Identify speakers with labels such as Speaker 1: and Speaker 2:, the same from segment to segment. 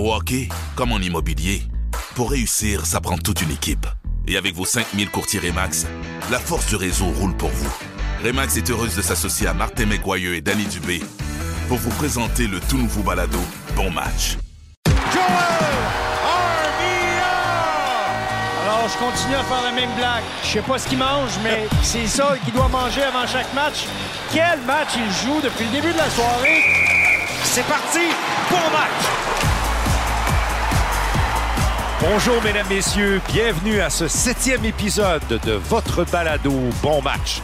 Speaker 1: Au hockey, comme en immobilier, pour réussir, ça prend toute une équipe. Et avec vos 5000 courtiers Remax, la force du réseau roule pour vous. Remax est heureuse de s'associer à Martin McGuire et Danny Dubé pour vous présenter le tout nouveau balado Bon Match.
Speaker 2: Alors, je continue à faire la même blague. Je sais pas ce qu'il mange, mais c'est ça qu'il doit manger avant chaque match. Quel match il joue depuis le début de la soirée? C'est parti! Bon match!
Speaker 3: Bonjour mesdames, messieurs, bienvenue à ce septième épisode de votre balado Bon Match.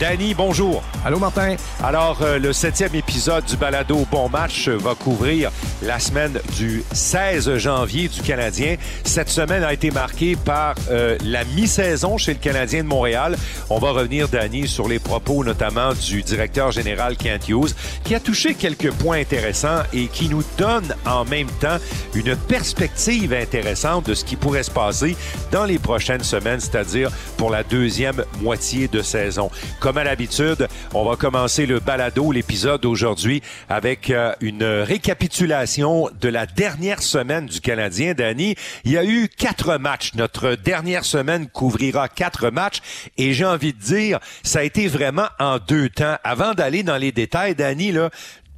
Speaker 3: Danny, bonjour.
Speaker 4: Allô, Martin.
Speaker 3: Alors, euh, le septième épisode du balado Bon Match va couvrir la semaine du 16 janvier du Canadien. Cette semaine a été marquée par euh, la mi-saison chez le Canadien de Montréal. On va revenir, Danny, sur les propos notamment du directeur général Kent Hughes, qui a touché quelques points intéressants et qui nous donne en même temps une perspective intéressante de ce qui pourrait se passer dans les prochaines semaines, c'est-à-dire pour la deuxième moitié de saison. Comme à l'habitude, on va commencer le balado, l'épisode d'aujourd'hui, avec euh, une récapitulation de la dernière semaine du Canadien. Danny, il y a eu quatre matchs. Notre dernière semaine couvrira quatre matchs et j'ai envie de dire, ça a été vraiment en deux temps. Avant d'aller dans les détails, Danny, là,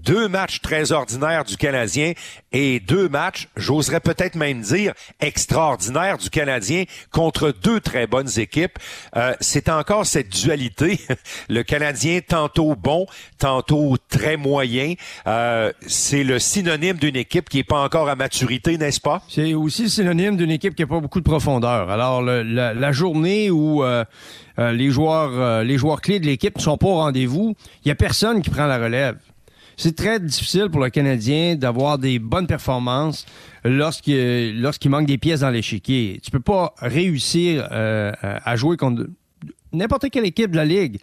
Speaker 3: deux matchs très ordinaires du Canadien et deux matchs, j'oserais peut-être même dire, extraordinaires du Canadien contre deux très bonnes équipes. Euh, c'est encore cette dualité. Le Canadien tantôt bon, tantôt très moyen. Euh, c'est le synonyme d'une équipe qui n'est pas encore à maturité, n'est-ce pas?
Speaker 4: C'est aussi le synonyme d'une équipe qui n'a pas beaucoup de profondeur. Alors, la, journée où... Euh, les joueurs, les joueurs clés de l'équipe ne sont pas au rendez-vous. Il y a personne qui prend la relève c'est très difficile pour le Canadien d'avoir des bonnes performances lorsqu'il manque des pièces dans l'échiquier. Tu peux pas réussir euh, à jouer contre n'importe quelle équipe de la ligue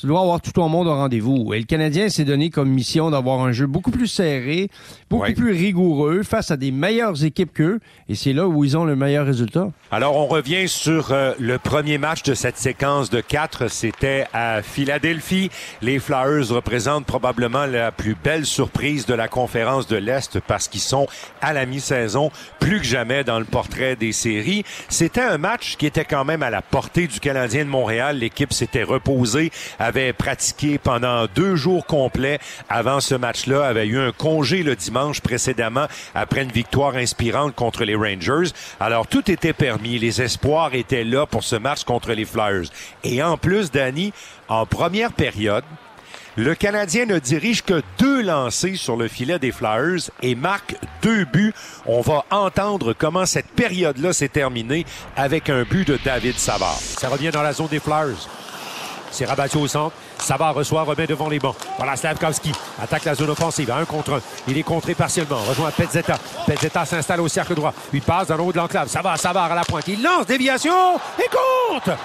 Speaker 4: tu dois avoir tout ton monde au rendez-vous. Et le Canadien s'est donné comme mission d'avoir un jeu beaucoup plus serré, beaucoup ouais. plus rigoureux face à des meilleures équipes qu'eux. Et c'est là où ils ont le meilleur résultat.
Speaker 3: Alors, on revient sur euh, le premier match de cette séquence de quatre. C'était à Philadelphie. Les Flyers représentent probablement la plus belle surprise de la conférence de l'Est parce qu'ils sont à la mi-saison plus que jamais dans le portrait des séries. C'était un match qui était quand même à la portée du Canadien de Montréal. L'équipe s'était reposée avait pratiqué pendant deux jours complets avant ce match-là, avait eu un congé le dimanche précédemment après une victoire inspirante contre les Rangers. Alors tout était permis, les espoirs étaient là pour ce match contre les Flyers. Et en plus, Danny, en première période, le Canadien ne dirige que deux lancers sur le filet des Flyers et marque deux buts. On va entendre comment cette période-là s'est terminée avec un but de David Savard. Ça revient dans la zone des Flyers. C'est rabattu au centre. Savard reçoit, remet devant les bancs. Voilà, Slavkovski attaque la zone offensive un contre un. Il est contré partiellement. Rejoint Pezzetta. Pezzetta s'installe au cercle droit. Il passe dans le haut de l'enclave. Savard, Savard à la pointe. Il lance déviation et compte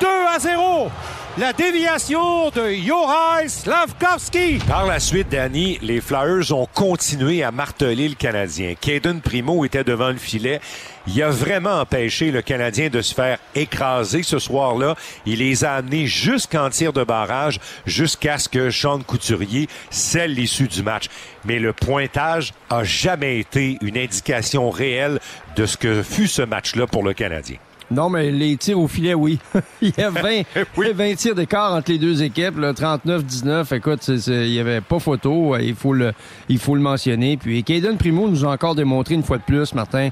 Speaker 3: 2 à 0. La déviation de Jorai Slavkovski. Par la suite, Danny, les Flyers ont continué à marteler le Canadien. Caden Primo était devant le filet. Il a vraiment empêché le Canadien de se faire écraser ce soir-là. Il les a amenés jusqu'en tir de barrage, jusqu'à ce que Sean Couturier scelle l'issue du match. Mais le pointage a jamais été une indication réelle de ce que fut ce match-là pour le Canadien.
Speaker 4: Non, mais les tirs au filet, oui. il y a 20, oui. 20 tirs d'écart entre les deux équipes, 39-19. Écoute, il n'y avait pas photo. Il faut le, il faut le mentionner. Puis, Caden Primo nous a encore démontré une fois de plus, Martin,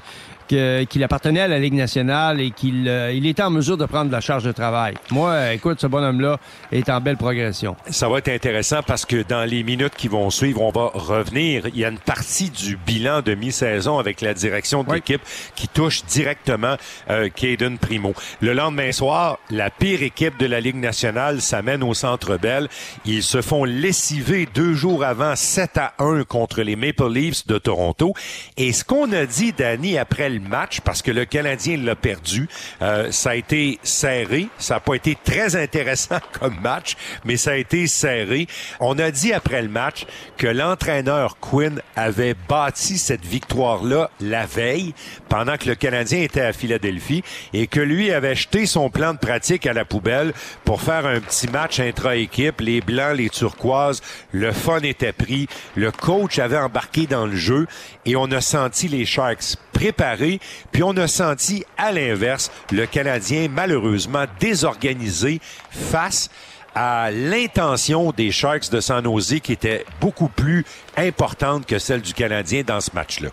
Speaker 4: qu'il qu appartenait à la Ligue nationale et qu'il euh, il était en mesure de prendre de la charge de travail. Moi, écoute, ce bonhomme-là est en belle progression.
Speaker 3: Ça va être intéressant parce que dans les minutes qui vont suivre, on va revenir. Il y a une partie du bilan de mi-saison avec la direction de oui. l'équipe qui touche directement euh, Caden Primo. Le lendemain soir, la pire équipe de la Ligue nationale s'amène au Centre Bell. Ils se font lessiver deux jours avant 7 à 1 contre les Maple Leafs de Toronto. Et ce qu'on a dit, Danny, après le match parce que le Canadien l'a perdu. Euh, ça a été serré. Ça n'a pas été très intéressant comme match, mais ça a été serré. On a dit après le match que l'entraîneur Quinn avait bâti cette victoire-là la veille pendant que le Canadien était à Philadelphie et que lui avait jeté son plan de pratique à la poubelle pour faire un petit match intra-équipe, les blancs, les turquoises, le fun était pris, le coach avait embarqué dans le jeu et on a senti les Sharks préparés, puis on a senti à l'inverse le Canadien malheureusement désorganisé face à l'intention des Sharks de San Jose qui était beaucoup plus importante que celle du Canadien dans ce match-là.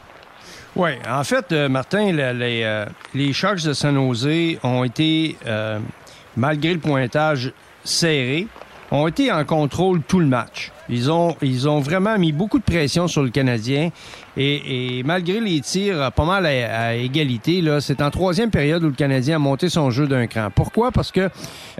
Speaker 4: Oui, en fait, euh, Martin, les, euh, les, Sharks de San Jose ont été, euh, malgré le pointage serré, ont été en contrôle tout le match. Ils ont, ils ont vraiment mis beaucoup de pression sur le Canadien. Et, malgré les tirs pas mal à, égalité, là, c'est en troisième période où le Canadien a monté son jeu d'un cran. Pourquoi? Parce que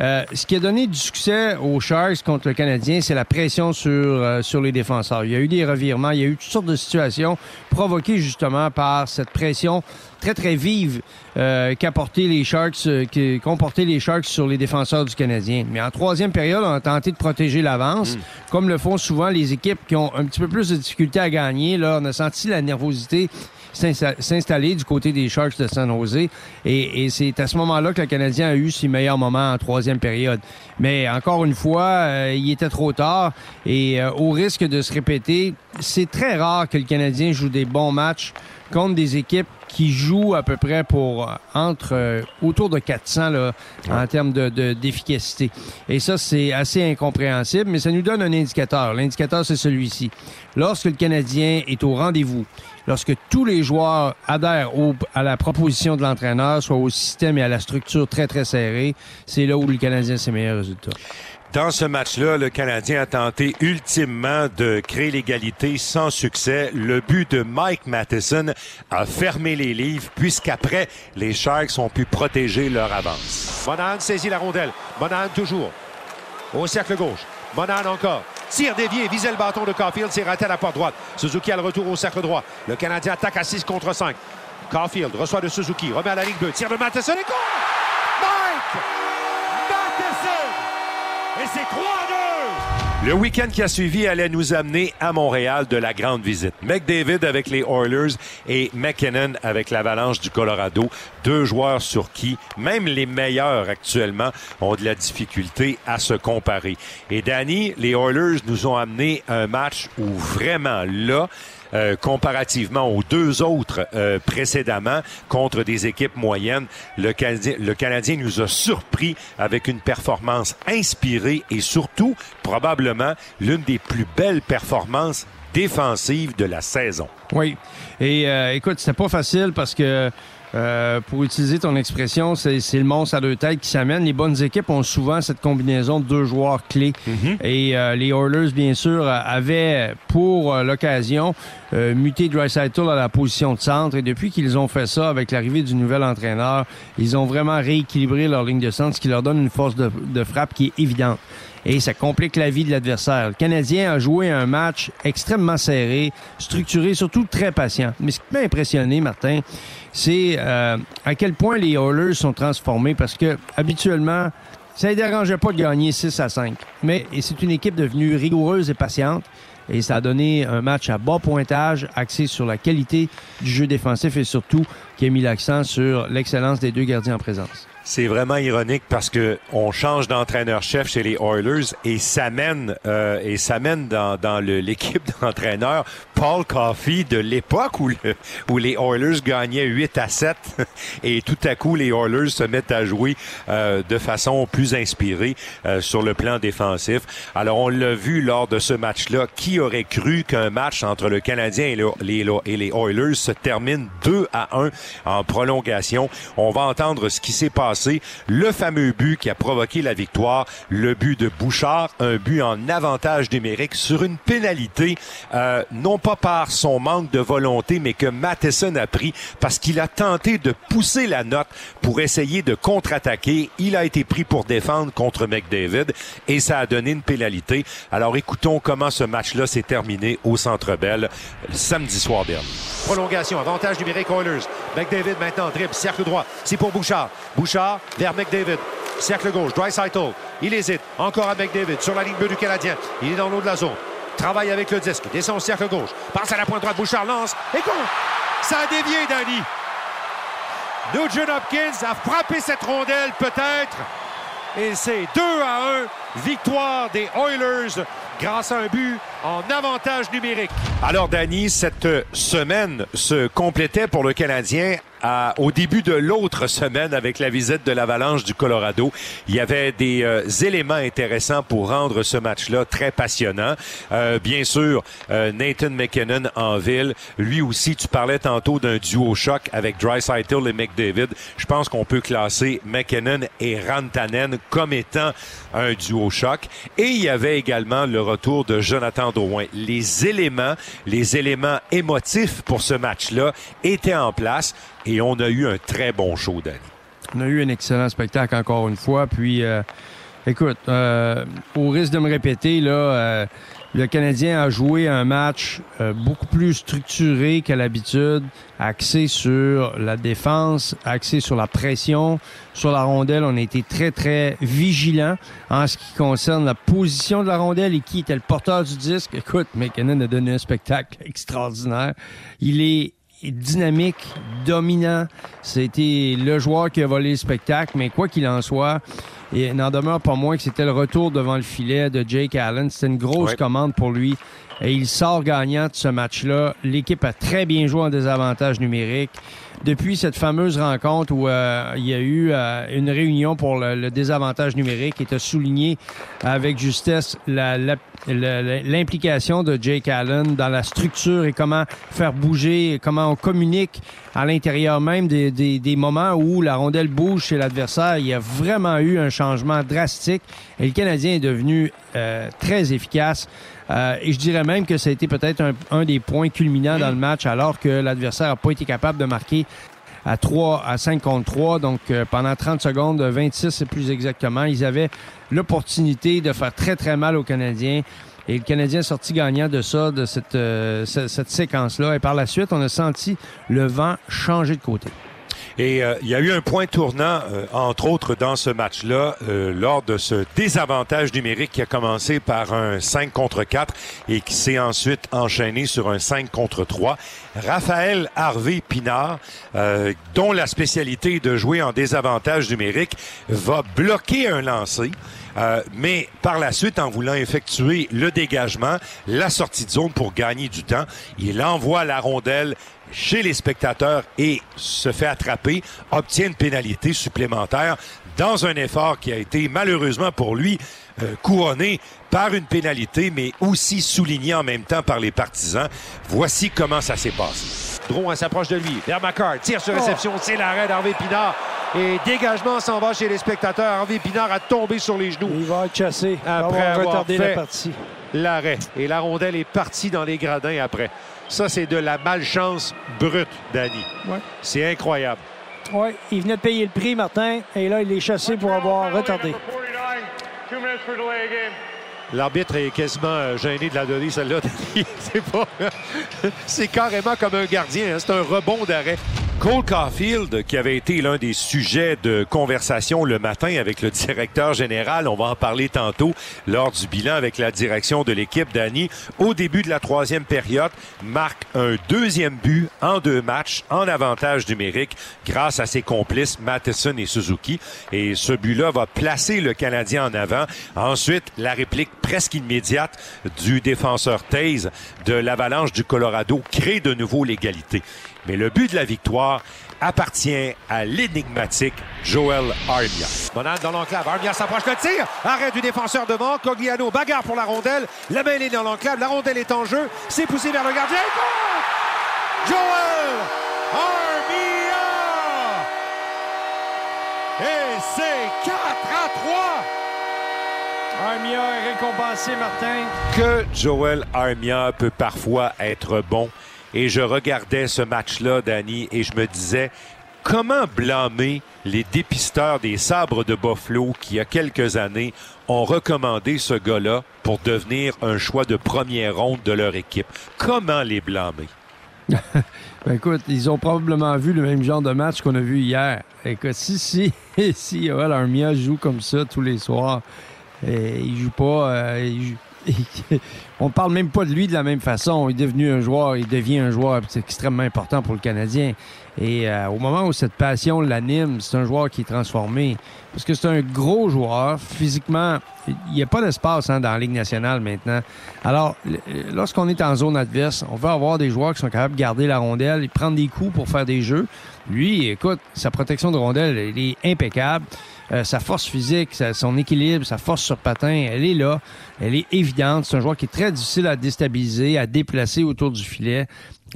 Speaker 4: euh, ce qui a donné du succès aux Sharks contre le Canadien, c'est la pression sur, euh, sur les défenseurs. Il y a eu des revirements, il y a eu toutes sortes de situations provoquées justement par cette pression très, très vive euh, qu'a les Sharks, euh, qu'ont les Sharks sur les défenseurs du Canadien. Mais en troisième période, on a tenté de protéger l'avance, mm. comme le font souvent les équipes qui ont un petit peu plus de difficultés à gagner. Là, on a senti la nervosité s'installer du côté des Sharks de San Jose. Et, c'est à ce moment-là que le Canadien a eu ses meilleurs moments en troisième période. Mais encore une fois, euh, il était trop tard. Et au risque de se répéter, c'est très rare que le Canadien joue des bons matchs contre des équipes qui jouent à peu près pour euh, entre euh, autour de 400 là, en termes de, d'efficacité. Et ça, c'est assez incompréhensible, mais ça nous donne un indicateur. L'indicateur, c'est celui-ci. Lorsque le Canadien est au rendez-vous, lorsque tous les joueurs adhèrent au, à la proposition de l'entraîneur, soit au système et à la structure très, très serrée, c'est là où le Canadien a ses meilleurs résultats.
Speaker 3: Dans ce match-là, le Canadien a tenté ultimement de créer l'égalité sans succès. Le but de Mike Matheson a fermé les livres puisqu'après, les Sharks ont pu protéger leur avance. Monahan saisit la rondelle. Monahan toujours. Au cercle gauche. Monahan encore. Tire dévié, visait le bâton de Caulfield, c'est raté à la porte droite. Suzuki a le retour au cercle droit. Le Canadien attaque à 6 contre 5. Caulfield reçoit de Suzuki, remet à la ligne 2, tire de Matheson et goal! Mike! Et c'est 3-2! Le week-end qui a suivi allait nous amener à Montréal de la grande visite. McDavid avec les Oilers et McKinnon avec l'Avalanche du Colorado. Deux joueurs sur qui même les meilleurs actuellement ont de la difficulté à se comparer. Et Danny, les Oilers nous ont amené un match où vraiment là, euh, comparativement aux deux autres euh, précédemment contre des équipes moyennes. Le Canadien, le Canadien nous a surpris avec une performance inspirée et surtout probablement l'une des plus belles performances défensives de la saison.
Speaker 4: Oui. Et euh, écoute, c'était pas facile parce que euh, pour utiliser ton expression, c'est le monstre à deux têtes qui s'amène. Les bonnes équipes ont souvent cette combinaison de deux joueurs clés. Mhm. Et euh, les Oilers, bien sûr, avaient pour euh, l'occasion muté Dreisaitl à la position de centre. Et depuis qu'ils ont fait ça, avec l'arrivée du nouvel entraîneur, ils ont vraiment rééquilibré leur ligne de centre, ce qui leur donne une force de, de frappe qui est évidente et ça complique la vie de l'adversaire. Le Canadien a joué un match extrêmement serré, structuré, surtout très patient. Mais ce qui m'a impressionné, Martin, c'est euh, à quel point les Oilers sont transformés parce que habituellement, ça ne dérangeait pas de gagner 6 à 5. Mais c'est une équipe devenue rigoureuse et patiente. Et ça a donné un match à bas pointage, axé sur la qualité du jeu défensif et surtout qui a mis l'accent sur l'excellence des deux gardiens en présence.
Speaker 3: C'est vraiment ironique parce que on change d'entraîneur-chef chez les Oilers et ça mène euh, et ça mène dans, dans l'équipe d'entraîneurs Paul Coffey de l'époque où, où les Oilers gagnaient 8 à 7 et tout à coup les Oilers se mettent à jouer euh, de façon plus inspirée euh, sur le plan défensif. Alors on l'a vu lors de ce match-là. Qui aurait cru qu'un match entre le Canadien et, les, les Oilers se termine 2 à 1 en prolongation? On va entendre ce qui s'est passé le fameux but qui a provoqué la victoire, le but de Bouchard, un but en avantage numérique sur une pénalité, euh, non pas par son manque de volonté, mais que Matheson a pris parce qu'il a tenté de pousser la note pour essayer de contre-attaquer. Il a été pris pour défendre contre McDavid et ça a donné une pénalité. Alors écoutons comment ce match-là s'est terminé au Centre Bell samedi soir dernier. Prolongation, avantage numérique Oilers. McDavid maintenant dribble, cercle droit. C'est pour Bouchard. Bouchard vers McDavid. Cercle gauche, Dry Il hésite. Encore à McDavid sur la ligne bleue du Canadien. Il est dans l'eau de la zone. Travaille avec le disque. Descend au cercle gauche. Passe à la pointe droite. Bouchard lance. Et go! Ça a dévié, Danny. Nugent Hopkins a frappé cette rondelle, peut-être. Et c'est 2 à 1. Victoire des Oilers grâce à un but en avantage numérique. Alors, Danny, cette semaine se complétait pour le Canadien au début de l'autre semaine avec la visite de l'Avalanche du Colorado. Il y avait des euh, éléments intéressants pour rendre ce match-là très passionnant. Euh, bien sûr, euh, Nathan McKinnon en ville. Lui aussi, tu parlais tantôt d'un duo choc avec Dreisaitl et McDavid. Je pense qu'on peut classer McKinnon et Rantanen comme étant un duo choc. Et il y avait également le retour de Jonathan Drouin. Les éléments, les éléments émotifs pour ce match-là étaient en place et on a eu un très bon show, Danny.
Speaker 4: On a eu un excellent spectacle encore une fois. Puis, euh, écoute, euh, au risque de me répéter, là, euh, le Canadien a joué un match beaucoup plus structuré qu'à l'habitude, axé sur la défense, axé sur la pression, sur la rondelle. On a été très, très vigilants en ce qui concerne la position de la rondelle et qui était le porteur du disque. Écoute, McKinnon a donné un spectacle extraordinaire. Il est dynamique, dominant. C'était le joueur qui a volé le spectacle, mais quoi qu'il en soit, il n'en demeure pas moins que c'était le retour devant le filet de Jake Allen. C'était une grosse commande pour lui. Et il sort gagnant de ce match-là. L'équipe a très bien joué en désavantage numérique depuis cette fameuse rencontre où euh, il y a eu euh, une réunion pour le, désavantage numérique et a souligné avec justesse l'implication de Jake Allen dans la structure et comment faire bouger, comment on communique à l'intérieur même des, des, moments où la rondelle bouge chez l'adversaire. Il y a vraiment eu un changement drastique et le Canadien est devenu euh, très efficace. Et je dirais même que ça a été peut-être un, des points culminants dans le match alors que l'adversaire n'a pas été capable de marquer à 3 à 5 contre 3. Donc, euh, pendant 30 secondes, 26 plus exactement, ils avaient l'opportunité de faire très, très mal aux Canadiens. Et le Canadien est sorti gagnant de ça, de cette, euh, cette séquence-là. Et par la suite, on a senti le vent changer de côté.
Speaker 3: Et euh, il y a eu un point tournant, euh, entre autres, dans ce match-là, euh, lors de ce désavantage numérique qui a commencé par un 5 contre 4 et qui s'est ensuite enchaîné sur un 5 contre 3. Raphaël Harvey Pinard, dont la spécialité de jouer en désavantage numérique, va bloquer un lancer. Mais par la suite, en voulant effectuer le dégagement, la sortie de zone pour gagner du temps, il envoie la rondelle chez les spectateurs et se fait attraper, obtient une pénalité supplémentaire dans un effort qui a été malheureusement pour lui euh, couronné par une pénalité, mais aussi souligné en même temps par les partisans. Voici comment ça s'est passé. Drouin s'approche de lui. Vers tire sur réception. C'est l'arrêt d'Harvey Pinard. Et dégagement s'en va chez les spectateurs. Harvey Pinard a tombé sur les genoux.
Speaker 2: Il va être chassé. Après avoir fait la partie.
Speaker 3: L'arrêt. Et la rondelle est partie dans les gradins après. Ça, c'est de la malchance brute, Danny. Ouais. C'est incroyable.
Speaker 2: Oui, il venait de payer le prix, Martin, et là, il est chassé pour avoir retardé.
Speaker 3: L'arbitre est quasiment euh, gêné de la donner, celle-là. c'est pas. c'est carrément comme un gardien. Hein. C'est un rebond d'arrêt. Cole Caulfield, qui avait été l'un des sujets de conversation le matin avec le directeur général, on va en parler tantôt lors du bilan avec la direction de l'équipe d'Annie, au début de la troisième période, marque un deuxième but en deux matchs en avantage numérique grâce à ses complices Matheson et Suzuki. Et ce but-là va placer le Canadien en avant. Ensuite, la réplique presque immédiate du défenseur Taze de l'Avalanche du Colorado crée de nouveau l'égalité. Mais le but de la victoire appartient à l'énigmatique Joel Armia. Bonham dans l'enclave. Armia s'approche le tir. Arrêt du défenseur devant. Cogliano bagarre pour la rondelle. La main est dans l'enclave. La rondelle est en jeu. C'est poussé vers le gardien. Joel Armia! Et c'est 4 à 3.
Speaker 2: Armia est récompensé, Martin.
Speaker 3: Que Joel Armia peut parfois être bon et je regardais ce match-là, Danny, et je me disais, comment blâmer les dépisteurs des sabres de Buffalo qui, il y a quelques années, ont recommandé ce gars-là pour devenir un choix de première ronde de leur équipe? Comment les blâmer?
Speaker 4: ben écoute, ils ont probablement vu le même genre de match qu'on a vu hier. Écoute, si, si, si Joel Armia joue comme ça tous les soirs, et il joue pas. Euh, on parle même pas de lui de la même façon. Il est devenu un joueur, il devient un joueur extrêmement important pour le Canadien. Et euh, au moment où cette passion l'anime, c'est un joueur qui est transformé. Parce que c'est un gros joueur. Physiquement, il n'y a pas d'espace hein, dans la Ligue nationale maintenant. Alors, lorsqu'on est en zone adverse, on veut avoir des joueurs qui sont capables de garder la rondelle et prendre des coups pour faire des jeux. Lui, écoute, sa protection de rondelle, elle est impeccable. Euh, sa force physique, son équilibre, sa force sur patin, elle est là. Elle est évidente. C'est un joueur qui est très difficile à déstabiliser, à déplacer autour du filet.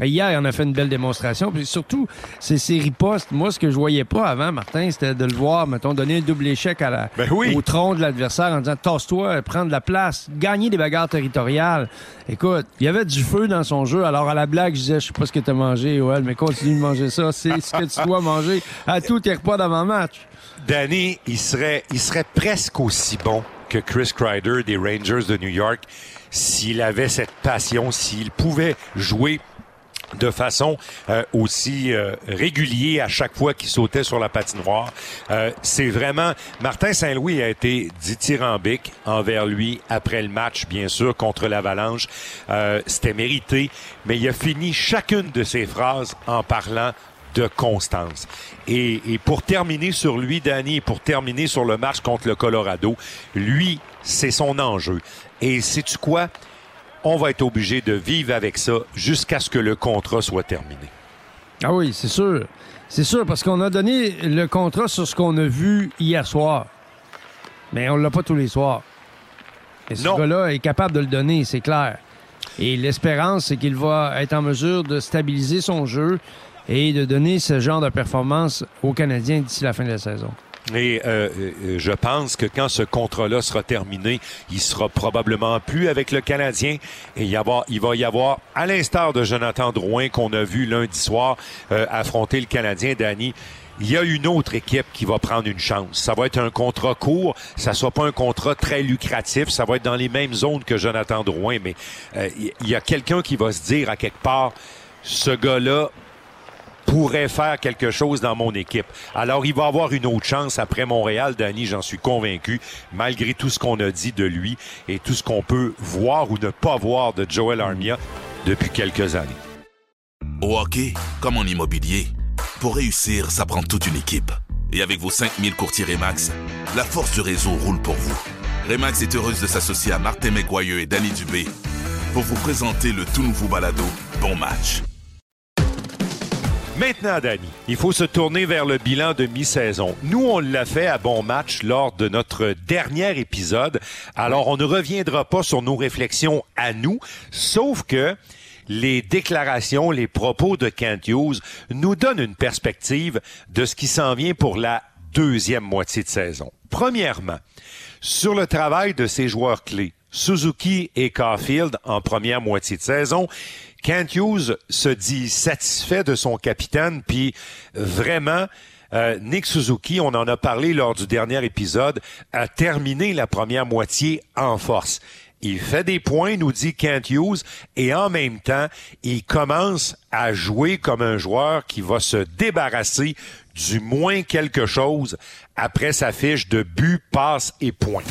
Speaker 4: Hier, il en a fait une belle démonstration. Puis surtout, ces séries postes, moi, ce que je voyais pas avant, Martin, c'était de le voir, mettons, donner un double échec à la,
Speaker 3: ben
Speaker 4: au tronc de l'adversaire en disant tasse-toi, prendre de la place, gagner des bagarres territoriales. Écoute, il y avait du feu dans son jeu. Alors, à la blague, je disais, je sais pas ce que tu as mangé, Joël, mais continue de manger ça. C'est ce que tu dois manger à tous tes repas d'avant-match.
Speaker 3: Danny, il serait, il serait presque aussi bon que Chris Kreider des Rangers de New York s'il avait cette passion, s'il pouvait jouer de façon euh, aussi euh, régulière à chaque fois qu'il sautait sur la patinoire. Euh, c'est vraiment Martin Saint-Louis a été dithyrambique envers lui après le match, bien sûr, contre l'Avalanche. C'était mérité, mais il a fini chacune de ses phrases en parlant de constance. Et, et pour terminer sur lui, Danny, pour terminer sur le match contre le Colorado, lui, c'est son enjeu. Et sais-tu quoi? On va être obligé de vivre avec ça jusqu'à ce que le contrat soit terminé.
Speaker 4: Ah oui, c'est sûr. C'est sûr, parce qu'on a donné le contrat sur ce qu'on a vu hier soir. Mais on l'a pas tous les soirs. Et ce gars-là est capable de le donner, c'est clair. Et l'espérance, c'est qu'il va être en mesure de stabiliser son jeu et de donner ce genre de performance aux Canadiens d'ici la fin de la saison.
Speaker 3: Et euh, euh, je pense que quand ce contrat-là sera terminé, il sera probablement plus avec le Canadien. Et il, y avoir, il va y avoir, à l'instar de Jonathan Drouin qu'on a vu lundi soir euh, affronter le Canadien, Danny, il y a une autre équipe qui va prendre une chance. Ça va être un contrat court, ça soit pas un contrat très lucratif, ça va être dans les mêmes zones que Jonathan Drouin, mais il y a quelqu'un qui va se dire à quelque part, ce gars-là pourrait faire quelque chose dans mon équipe. Alors, il va avoir une autre chance après Montréal, Danny, j'en suis convaincu, malgré tout ce qu'on a dit de lui et tout ce qu'on peut voir ou ne pas voir de Joel Armia depuis quelques années.
Speaker 1: Au hockey, comme en immobilier, pour réussir, ça prend toute une équipe. Et avec vos 5000 courtiers Remax, la force du réseau roule pour vous. Remax est heureuse de s'associer à Martin McGuire et Danny Dubé pour vous présenter le tout nouveau balado Bon Match.
Speaker 3: Maintenant, Danny, il faut se tourner vers le bilan de mi-saison. Nous, on l'a fait à bon match lors de notre dernier épisode. Alors, on ne reviendra pas sur nos réflexions à nous, sauf que les déclarations, les propos de Kent Hughes nous donnent une perspective de ce qui s'en vient pour la deuxième moitié de saison. Premièrement, sur le travail de ces joueurs clés, Suzuki et Caulfield en première moitié de saison, Kent Hughes se dit satisfait de son capitaine, puis vraiment, euh, Nick Suzuki, on en a parlé lors du dernier épisode, a terminé la première moitié en force. Il fait des points, nous dit Kent Hughes, et en même temps, il commence à jouer comme un joueur qui va se débarrasser du moins quelque chose après sa fiche de but, passe et points.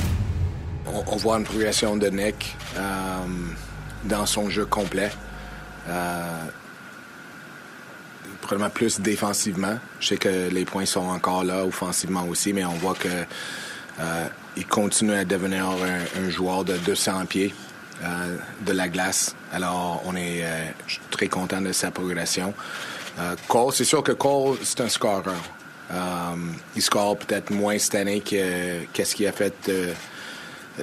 Speaker 5: On, voit une progression de Nick euh, dans son jeu complet. Euh, probablement plus défensivement. Je sais que les points sont encore là offensivement aussi, mais on voit que euh, il continue à devenir un, joueur de 200 pieds de la glace. Alors, on est très content de sa progression. Cole, c'est sûr que Cole, c'est un scorer. il score peut-être moins cette année que qu'est-ce qu'il a fait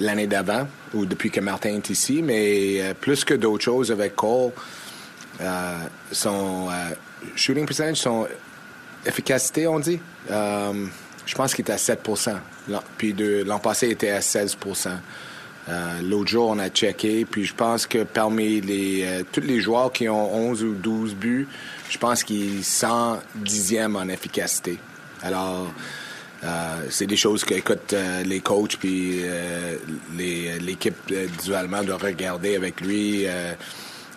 Speaker 5: l'année d'avant ou depuis que Martin est ici, mais plus que d'autres choses avec Cole, euh, son euh, shooting percentage, son efficacité, on dit, euh, je pense qu'il était à 7 Puis l'an passé, il était à 16% L'autre jour, on a checké, puis je pense que parmi les, tous les joueurs qui ont 11 ou 12 buts, je pense qu'il est dixième en efficacité. Alors, c'est des choses que, écoute, les coachs puis l'équipe visuellement doit regarder avec lui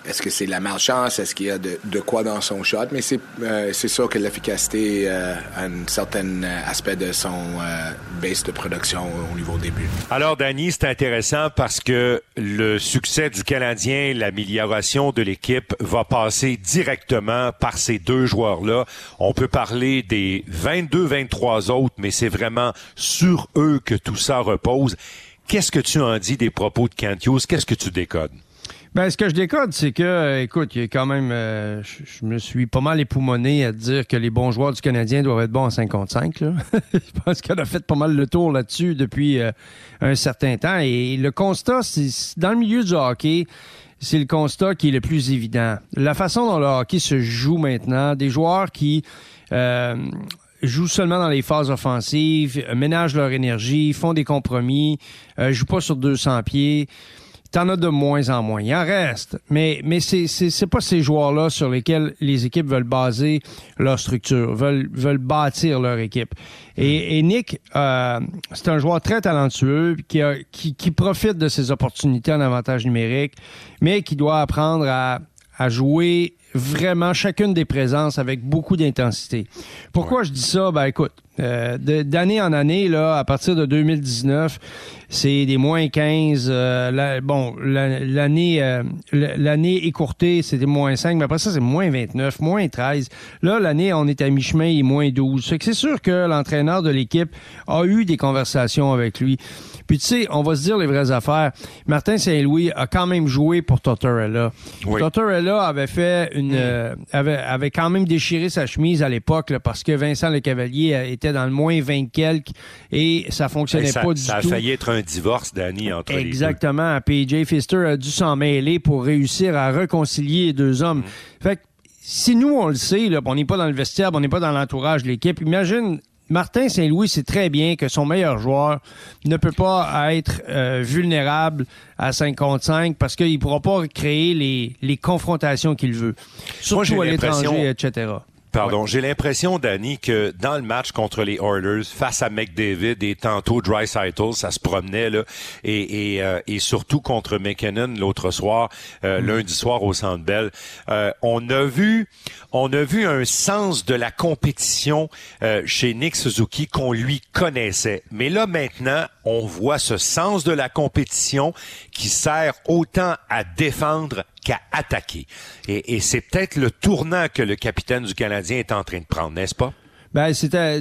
Speaker 5: est-ce que c'est la malchance? Est-ce qu'il y a de, quoi dans son shot? Mais c'est euh, sûr que l'efficacité euh, a un certain aspect de son base de production au niveau début.
Speaker 3: Alors, Danny, c'est intéressant parce que le succès du Canadien, l'amélioration de l'équipe va passer directement par ces deux joueurs-là. On peut parler des 22-23 autres, mais c'est vraiment sur eux que tout ça repose. Qu'est-ce que tu en dis des propos de Kent? Qu'est-ce que tu décodes?
Speaker 4: Ben, ce que je décode, c'est que, euh, écoute, il y a quand même, euh, je, me suis pas mal époumoné à dire que les bons joueurs du Canadien doivent être bons en 55. Là. je pense qu'on a fait pas mal le tour là-dessus depuis euh, un certain temps. Et le constat, c'est dans le milieu du hockey, c'est le constat qui est le plus évident. La façon dont le hockey se joue maintenant, des joueurs qui jouent seulement dans les phases offensives, ménagent leur énergie, font des compromis, jouent pas sur 200 pieds. T'en as de moins en moins. Il en reste. Mais, mais c'est, pas ces joueurs-là sur lesquels les équipes veulent baser leur structure, veulent, veulent bâtir leur équipe. Et, Nick, euh, c'est un joueur très talentueux qui, qui, qui profite de ses opportunités en avantage numérique, mais qui doit apprendre à, à jouer vraiment chacune des présences avec beaucoup d'intensité. Pourquoi je dis ça? Ben écoute, euh, d'année en année, là, à partir de 2019, c'est des moins 15. Euh, bon, l'année euh, l'année écourtée, c'était moins 5, mais après ça, c'est moins 29, moins 13. Là, l'année, on est à mi-chemin et moins 12. C'est sûr que l'entraîneur de l'équipe a eu des conversations avec lui. Puis tu sais, on va se dire les vraies affaires. Martin Saint-Louis a quand même joué pour Tortorella. Tortorella avait fait une, mm. euh, avait, avait quand même déchiré sa chemise à l'époque parce que Vincent Le Cavalier était dans le moins 20 quelques et ça fonctionnait pas du tout.
Speaker 3: Ça a failli être un divorce, Danny, entre
Speaker 4: Exactement. Puis Jay Pfister a dû s'en mêler pour réussir à réconcilier les deux hommes. Mm. Fait que si nous, on le sait, là, on n'est pas dans le vestiaire, on n'est pas dans l'entourage de l'équipe, imagine Martin Saint-Louis sait très bien que son meilleur joueur ne peut pas être euh, vulnérable à 55 parce qu'il ne pourra pas créer les, les confrontations qu'il veut, surtout à l'étranger, etc.
Speaker 3: Pardon, j'ai l'impression, Danny, que dans le match contre les Oilers, face à McDavid et tantôt Dry ça se promenait là, et, et, euh, et surtout contre McKinnon l'autre soir, euh, mm. lundi soir au Centre Bell, euh, on a vu, on a vu un sens de la compétition chez Nick Suzuki qu'on lui connaissait. Mais là maintenant, on voit ce sens de la compétition qui sert autant à défendre qu'à attaquer. Et, et c'est peut-être le tournant que le capitaine du Canadien est en train de prendre, n'est-ce pas?
Speaker 4: Ben, c'était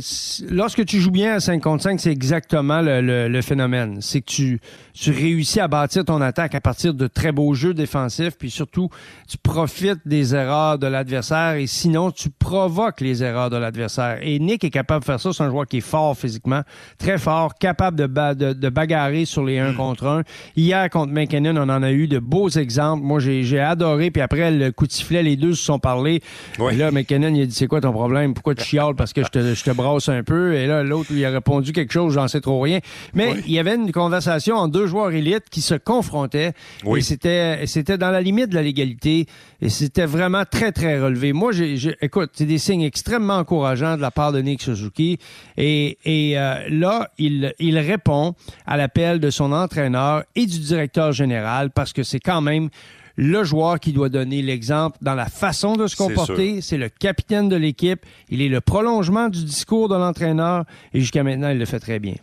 Speaker 4: lorsque tu joues bien à 5 contre 5, c'est exactement le, le, phénomène. C'est que tu, tu réussis à bâtir ton attaque à partir de très beaux jeux défensifs, puis surtout, tu profites des erreurs de l'adversaire et sinon, tu provoques les erreurs de l'adversaire. Et Nick est capable de faire ça. C'est un joueur qui est fort physiquement, très fort, capable de, de, de, bagarrer sur les 1 mm. contre 1. Hier, contre McKinnon, on en a eu de beaux exemples. Moi, j'ai adoré, puis après, le coup de sifflet, les deux se sont parlé. Et là, McKinnon, il a dit, c'est quoi ton problème? Pourquoi tu chiales? Parce que je te, je te brasse un peu. Et là, l'autre lui a répondu quelque chose, j'en sais trop rien. Mais il y avait une conversation en deux joueurs élites qui se confrontaient. Et c'était, c'était dans la limite de la légalité. Et c'était vraiment très, très relevé. Moi, j'ai, écoute, c'est des signes extrêmement encourageants de la part de Nick Suzuki. Et, et euh, là, il, il répond à l'appel de son entraîneur et du directeur général parce que c'est quand même le joueur qui doit donner l'exemple dans la façon de se comporter. C'est le capitaine de l'équipe. Il est le prolongement du discours de l'entraîneur et jusqu'à maintenant, il le fait très bien.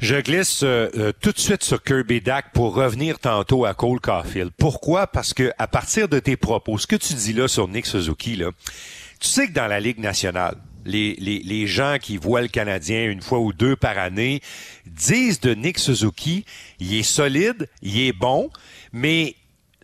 Speaker 3: Je glisse euh, euh, tout de suite sur Kirby Dack pour revenir tantôt à Cole Caulfield. Pourquoi? Parce que à partir de tes propos, ce que tu dis là sur Nick Suzuki, là, tu sais que dans la Ligue nationale, les, les, les, gens qui voient le Canadien une fois ou deux par année disent de Nick Suzuki, il est solide, il est bon, mais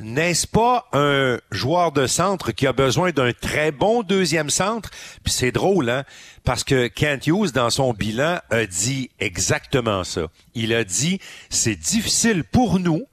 Speaker 3: n'est-ce pas un joueur de centre qui a besoin d'un très bon deuxième centre? Puis c'est drôle, hein? Parce que Kent Hughes, dans son bilan, a dit exactement ça. Il a dit, c'est difficile pour nous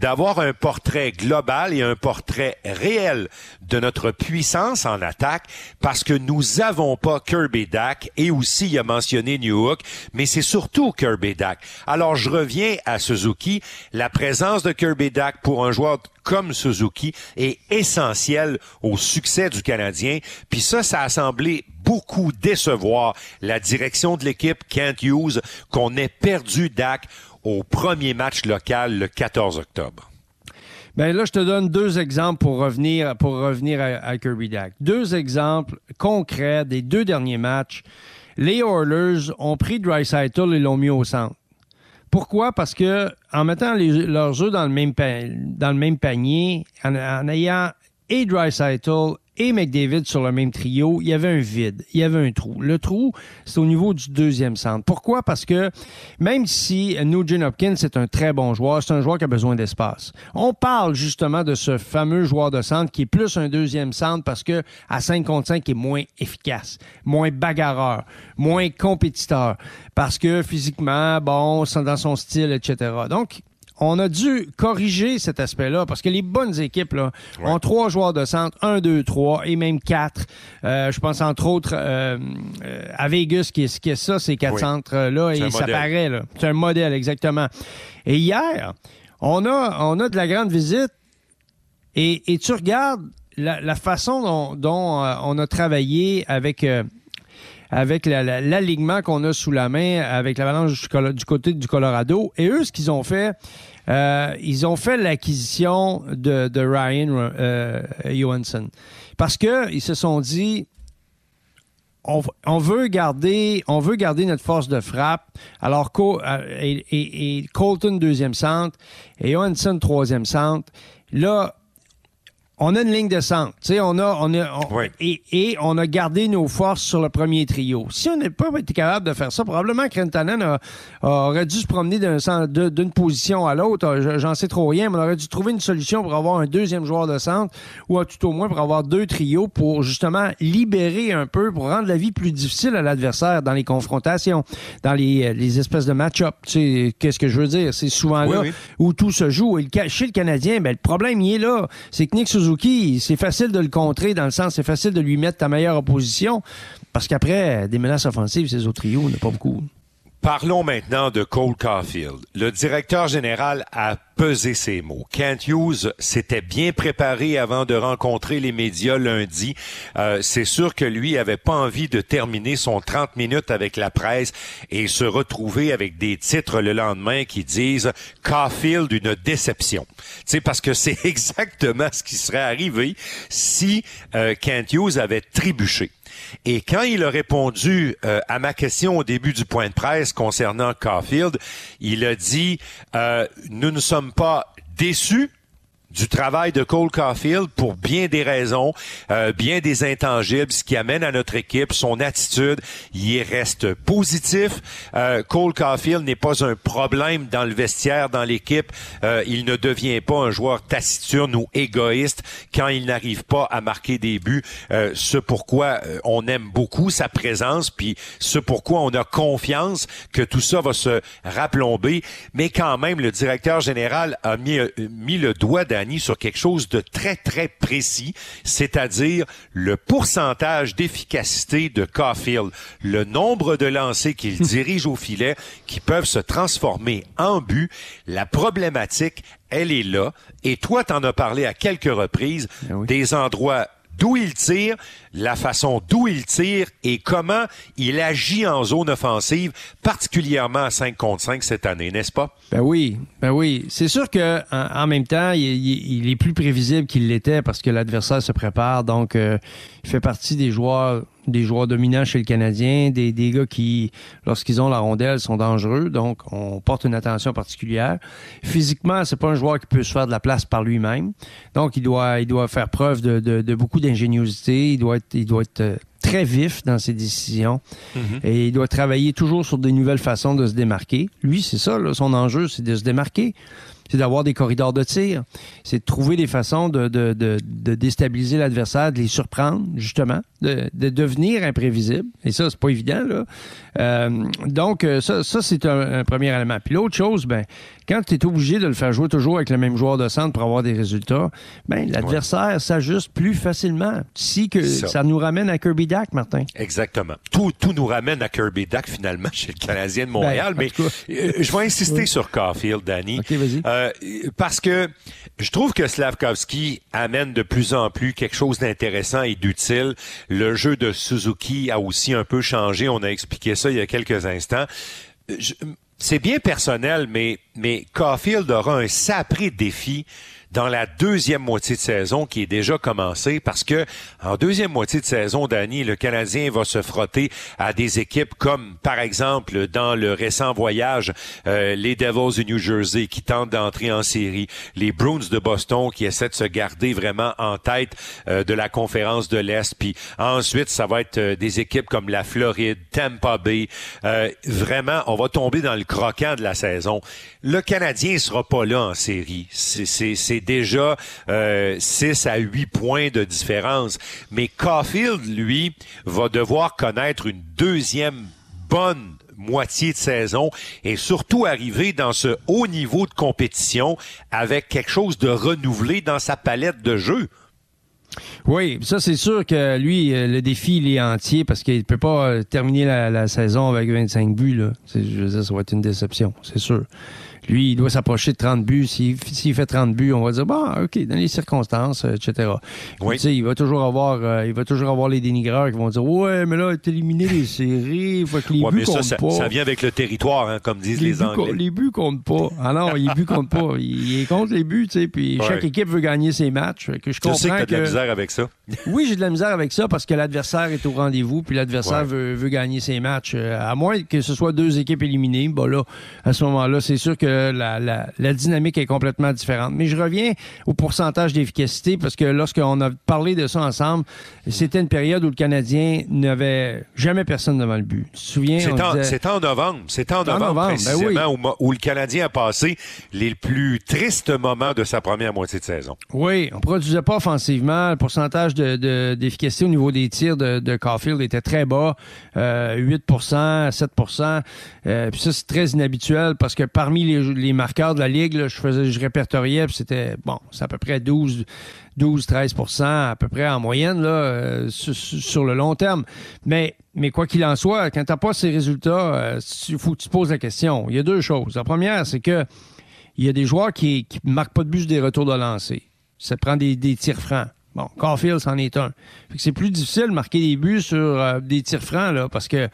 Speaker 3: d'avoir un portrait global et un portrait réel de notre puissance en attaque parce que nous avons pas Kirby Dack et aussi il a mentionné New Hook, mais c'est surtout Kirby Dack. Alors je reviens à Suzuki, la présence de Kirby Dack pour un joueur comme Suzuki est essentielle au succès du Canadien. Puis ça, ça a semblé beaucoup décevoir la direction de l'équipe Kent Hughes qu'on ait perdu Dak au premier match local le 14 octobre.
Speaker 4: Ben là, je te donne deux exemples pour revenir, pour revenir à, Kirby Dak. Deux exemples concrets des deux derniers matchs. Les Oilers ont pris Dreisaitl et l'ont mis au centre. Pourquoi? Parce que en mettant leurs œufs dans le même, dans le même panier, en, en ayant et Dreisaitl et McDavid sur le même trio, il y avait un vide, il y avait un trou. Le trou, c'est au niveau du deuxième centre. Pourquoi? Parce que même si Nugent Hopkins est un très bon joueur, c'est un joueur qui a besoin d'espace. On parle justement de ce fameux joueur de centre qui est plus un deuxième centre parce que à 5 contre 5, il est moins efficace, moins bagarreur, moins compétiteur. Parce que physiquement, bon, dans son style, etc. Donc, on a dû corriger cet aspect-là parce que les bonnes équipes là, ont trois joueurs de centre, un, deux, trois et même quatre. Euh, je pense entre autres euh, euh, à Vegas qui est, qui est ça, ces quatre centres-là, et ça paraît. Là. C'est un modèle, exactement. Et hier, on a, on a de la grande visite et, et tu regardes la, façon dont, dont on a travaillé avec avec l'alignement qu'on a sous la main avec l'avalanche du, du, côté du Colorado. Et eux, ce qu'ils ont fait, euh, ils ont fait l'acquisition de, Ryan euh, Johansson. Parce que ils se sont dit, on, veut garder, on veut garder notre force de frappe. Alors, euh, et Colton deuxième centre et Johansson troisième centre. Là, on a une ligne de centre. sais, on a, on a, et, et, on a gardé nos forces sur le premier trio. Si on n'est pas été capable de faire ça, probablement que Rentanen aurait dû se promener d'une position à l'autre. J'en sais trop rien, mais on aurait dû trouver une solution pour avoir un deuxième joueur de centre ou tout au moins pour avoir deux trios pour justement libérer un peu, pour rendre la vie plus difficile à l'adversaire dans les confrontations, dans les, les espèces de match-up. Tu sais, qu'est-ce que je veux dire? C'est souvent là où tout se joue. Et chez le Canadien, ben, le problème, il est là. C'est que Nick Suzuki, c'est facile de le contrer dans le sens, c'est facile de lui mettre ta meilleure opposition parce qu'après, des menaces offensives, ces autres trios, n'a pas beaucoup.
Speaker 3: Parlons maintenant de Cole Caulfield. Le directeur général a pesé ses mots. Kent Hughes s'était bien préparé avant de rencontrer les médias lundi. Euh, c'est sûr que lui avait pas envie de terminer son 30 minutes avec la presse et se retrouver avec des titres le lendemain qui disent Caulfield une déception. C'est parce que c'est exactement ce qui serait arrivé si euh, Kent Hughes avait trébuché. Et quand il a répondu euh, à ma question au début du point de presse concernant Caulfield, il a dit euh, nous ne sommes pas déçus du travail de Cole Caulfield pour bien des raisons, euh, bien des intangibles, ce qui amène à notre équipe son attitude. Il reste positif. Euh, Cole Caulfield n'est pas un problème dans le vestiaire, dans l'équipe. Euh, il ne devient pas un joueur taciturne ou égoïste quand il n'arrive pas à marquer des buts. Euh, ce pourquoi euh, on aime beaucoup sa présence, puis ce pourquoi on a confiance que tout ça va se raplomber. Mais quand même, le directeur général a mis, mis le doigt sur quelque chose de très, très précis, c'est-à-dire le pourcentage d'efficacité de Caulfield, le nombre de lancers qu'il dirige au filet qui peuvent se transformer en but. La problématique, elle est là. Et toi, t'en as parlé à quelques reprises, ben des endroits d'où il tire, la façon d'où il tire et comment il agit en zone offensive, particulièrement à 5 contre 5 cette année, n'est-ce pas?
Speaker 4: Ben oui, ben oui. C'est sûr que en, même temps, il, est plus prévisible qu'il l'était parce que l'adversaire se prépare, donc euh, il fait partie des joueurs des joueurs dominants chez le Canadien, des, des gars qui, lorsqu'ils ont la rondelle, sont dangereux. Donc, on porte une attention particulière. Physiquement, c'est pas un joueur qui peut se faire de la place par lui-même. Donc, il doit, il doit faire preuve de, de, de beaucoup d'ingéniosité. Il doit être, il doit être euh, très vif dans ses décisions mm-hmm. et il doit travailler toujours sur des nouvelles façons de se démarquer. Lui, c'est ça, là, son enjeu, c'est de se démarquer c'est d'avoir des corridors de tir, c'est de trouver des façons de, de, de, de déstabiliser l'adversaire, de les surprendre, justement, de, de devenir imprévisible. Et ça, c'est pas évident, là. Euh, donc, euh, ça, ça c'est un, premier élément. Puis l'autre chose, ben, quand tu es obligé de le faire jouer toujours avec le même joueur de centre pour avoir des résultats, ben, l'adversaire s'ajuste plus facilement. Si que ça. nous ramène à Kirby Dack, Martin.
Speaker 3: Exactement. Tout, tout nous ramène à Kirby Dack, finalement, chez le Canadien de Montréal. Ben, mais euh, je vais insister sur Caulfield, Danny.
Speaker 4: OK, vas-y.
Speaker 3: Euh, parce que je trouve que Slavkovski amène de plus en plus quelque chose d'intéressant et d'utile. Le jeu de Suzuki a aussi un peu changé. On a expliqué ça il y a quelques instants. c'est bien personnel, mais, mais Caulfield aura un sapré défi dans la deuxième moitié de saison qui est déjà commencée parce que en deuxième moitié de saison, Danny, le Canadien va se frotter à des équipes comme, par exemple, dans le récent voyage, euh, les Devils de New Jersey qui tentent d'entrer en série, les Bruins de Boston qui essaient de se garder vraiment en tête euh, de la conférence de l'Est, puis ensuite, ça va être euh, des équipes comme la Floride, Tampa Bay. vraiment, on va tomber dans le croquant de la saison. Le Canadien sera pas là en série. C'est déjà euh, 6 à 8 points de différence. Mais Caulfield, lui, va devoir connaître une deuxième bonne moitié de saison et surtout arriver dans ce haut niveau de compétition avec quelque chose de renouvelé dans sa palette de jeu.
Speaker 4: Oui, ça c'est sûr que lui, euh, le défi, il est entier parce qu'il ne peut pas euh, terminer la, saison avec 25 buts. Là. Je veux dire, ça va être une déception, c'est sûr. Lui, il doit s'approcher de 30 buts. S'il fait 30 buts, on va dire, bon, OK, dans les circonstances, euh, etc. Oui. Tu sais, il va toujours avoir, euh, il va toujours avoir les dénigreurs qui vont dire, ouais, mais là, éliminé les séries, il faut que les buts comptent
Speaker 3: ça,
Speaker 4: pas.
Speaker 3: Ça vient avec le territoire, hein, comme disent les, les Anglais.
Speaker 4: Les buts comptent pas. Ah non, les buts comptent pas. Il, est contre les buts, tu sais, puis chaque équipe veut gagner ses matchs. Que je comprends
Speaker 3: sais que
Speaker 4: t'as
Speaker 3: de la misère avec ça.
Speaker 4: oui, j'ai de la misère avec ça parce que l'adversaire est au rendez-vous, puis l'adversaire veut, veut, gagner ses matchs. Euh, à moins que ce soit deux équipes éliminées, bon là, à ce moment-là, c'est sûr que la, la la dynamique est complètement différente. Mais je reviens au pourcentage d'efficacité parce que lorsqu'on a parlé de ça ensemble, c'était une période où le Canadien n'avait jamais personne devant le but. Tu te souviens?
Speaker 3: C'est en, novembre. C'est en, novembre, ben précisément où, le Canadien a passé les plus tristes moments de sa première moitié de saison.
Speaker 4: Oui, on produisait pas offensivement. Le pourcentage d'efficacité au niveau des tirs de, de Caulfield était très bas, euh, 8% 7 euh, Puis ça, c'est très inhabituel parce que parmi les, les marqueurs de la ligue, je faisais, je répertoriais, c'était bon, c'est à peu près 12, 12, 13 à peu près en moyenne là, euh, sur, le long terme. Mais, mais quoi qu'il en soit, quand tu n'as pas ces résultats, il euh, faut que tu te poses la question. Il y a deux choses. La première, c'est que il y a des joueurs qui ne marquent pas de but des retours de lancer. Ça prend des, tirs francs. Bon, Caulfield, c'en est un. C'est plus difficile de marquer des buts sur euh, des tirs francs, là, parce que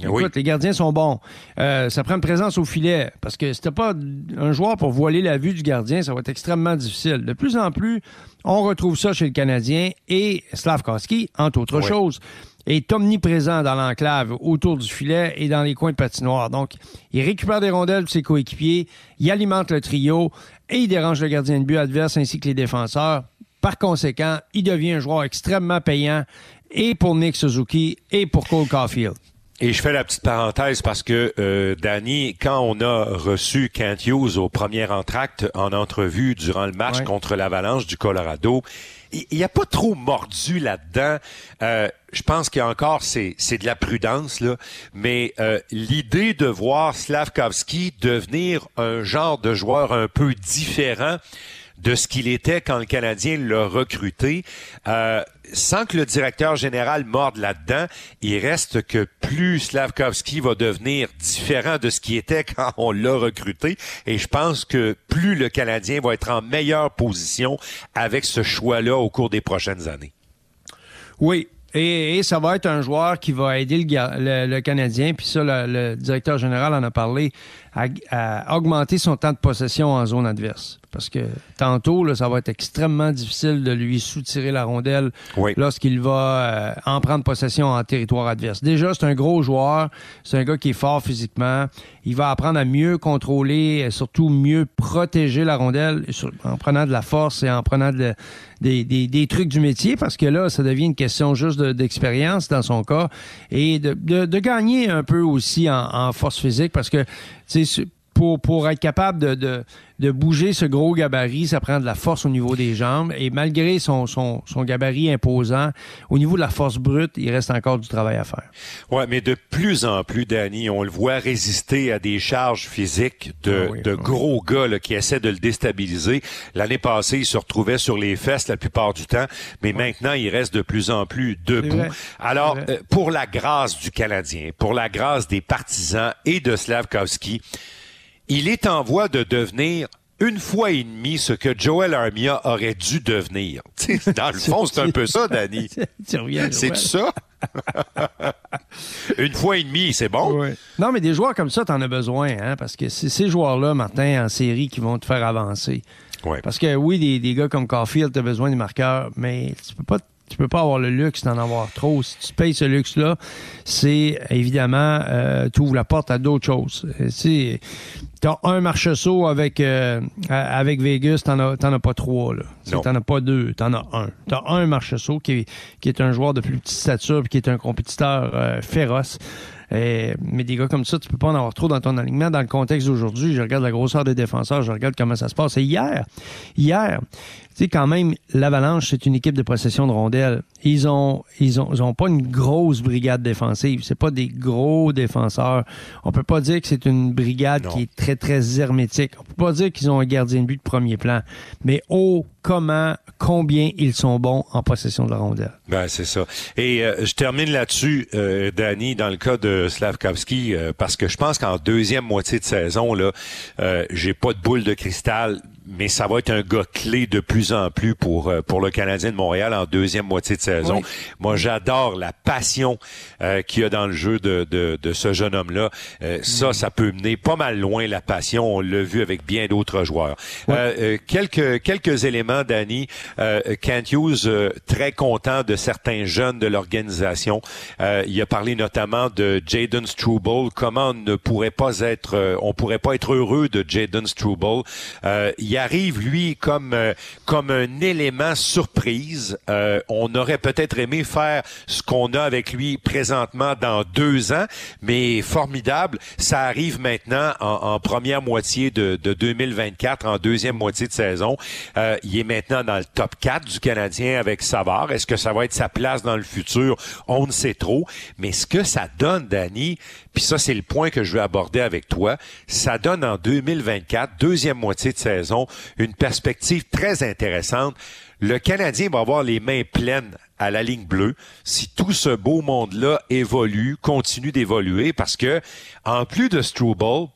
Speaker 4: Écoute, les gardiens sont bons. Euh, ça prend une présence au filet parce que si t'as pas un joueur pour voiler la vue du gardien, ça va être extrêmement difficile. De plus en plus, on retrouve ça chez le Canadien et Slavkowski, entre autres choses, est omniprésent dans l'enclave autour du filet et dans les coins de patinoire. Donc, il récupère des rondelles de ses coéquipiers, il alimente le trio et il dérange le gardien de but adverse ainsi que les défenseurs. Par conséquent, il devient un joueur extrêmement payant et pour Nick Suzuki et pour Cole Caulfield.
Speaker 3: Et je fais la petite parenthèse parce que, euh, Danny, quand on a reçu Kent Hughes au premier entracte en entrevue durant le match contre l'Avalanche du Colorado, il n'y a pas trop mordu là-dedans. Euh, je pense qu'il y a encore, c'est, c'est de la prudence, là. Mais euh, l'idée de voir Slavkovski devenir un genre de joueur un peu différent de ce qu'il était quand le Canadien l'a recruté, euh, sans que le directeur général morde là-dedans, il reste que plus Slavkovski va devenir différent de ce qu'il était quand on l'a recruté, et je pense que plus le Canadien va être en meilleure position avec ce choix-là au cours des prochaines années.
Speaker 4: Oui, et, ça va être un joueur qui va aider le, Canadien, puis ça, le, directeur général en a parlé, à, augmenter son temps de possession en zone adverse. Parce que tantôt, là, ça va être extrêmement difficile de lui soutirer la rondelle lorsqu'il va euh, en prendre possession en territoire adverse. Déjà, c'est un gros joueur, c'est un gars qui est fort physiquement. Il va apprendre à mieux contrôler, et surtout mieux protéger la rondelle en prenant de la force et en prenant des, des, trucs du métier, parce que là, ça devient une question juste d'expérience dans son cas, et de, de, gagner un peu aussi en, en force physique, parce que sais, pour, pour être capable de, de, de, bouger ce gros gabarit, ça prend de la force au niveau des jambes. Et malgré son, son, son, gabarit imposant, au niveau de la force brute, il reste encore du travail à faire.
Speaker 3: Ouais, mais de plus en plus, Danny, on le voit résister à des charges physiques de, ah de gros gars là, qui essaient de le déstabiliser. L'année passée, il se retrouvait sur les fesses la plupart du temps, mais maintenant, il reste de plus en plus debout. Alors, euh, pour la grâce du Canadien, pour la grâce des partisans et de Slavkovski, il est en voie de devenir une fois et demie ce que Joel Armia aurait dû devenir. dans le fond, c'est un peu ça, Danny. C'est ça? une fois et demie, c'est bon?
Speaker 4: Non, mais des joueurs comme ça, t'en as besoin, hein, parce que c'est ces joueurs-là, Martin, en série, qui vont te faire avancer. Parce que oui, des, des gars comme Caulfield, tu as besoin des marqueurs, mais tu peux pas tu peux pas avoir le luxe d'en avoir trop. Si tu payes ce luxe-là, c'est évidemment, euh, tu ouvres la porte à d'autres choses. Tu as un marche-saut avec, euh, avec Vegas, t'en as, as pas trois. T'en as pas deux, t'en as un. T'as un marche-saut qui, qui est un joueur de plus petite stature qui est un compétiteur euh, féroce. Euh, mais des gars comme ça, tu peux pas en avoir trop dans ton alignement. Dans le contexte d'aujourd'hui, je regarde la grosseur des défenseurs, je regarde comment ça se passe. Et hier, hier, tu sais, quand même, l'Avalanche, c'est une équipe de possession de rondelles. Ils ont, ils ont, ils ont pas une grosse brigade défensive. C'est pas des gros défenseurs. On peut pas dire que c'est une brigade qui est très, très hermétique. On peut pas dire qu'ils ont un gardien de but de premier plan. Mais oh, comment, combien ils sont bons en possession de la rondelle.
Speaker 3: Ben, c'est ça. Et euh, je termine là-dessus, euh, Danny, dans le cas de Slavkovski, euh, parce que je pense qu'en deuxième moitié de saison, là, euh, j'ai pas de boule de cristal mais ça va être un gars clé de plus en plus pour euh, pour le Canadien de Montréal en deuxième moitié de saison. Moi, j'adore la passion euh, qu'il y a dans le jeu de, de, de ce jeune homme-là. Euh, ça, mm. ça peut mener pas mal loin la passion. On l'a vu avec bien d'autres joueurs. quelques quelques éléments, Danny. Kent Hughes, très content de certains jeunes de l'organisation. il a parlé notamment de Jaden Struble. Comment on ne pourrait pas être, on pourrait pas être heureux de Jaden Struble? il arrive, lui, comme, euh, comme un élément surprise. Euh, on aurait peut-être aimé faire ce qu'on a avec lui présentement dans deux ans, mais formidable. Ça arrive maintenant en, première moitié de, de, 2024, en deuxième moitié de saison. Euh, il est maintenant dans le top 4 du Canadien avec Savard. Est-ce que ça va être sa place dans le futur? On ne sait trop. Mais ce que ça donne, Danny, puis ça, c'est le point que je veux aborder avec toi, ça donne en 2024, deuxième moitié de saison, une perspective très intéressante. Le Canadien va avoir les mains pleines à la ligne bleue si tout ce beau monde-là évolue, continue d'évoluer, parce que en plus de Struble,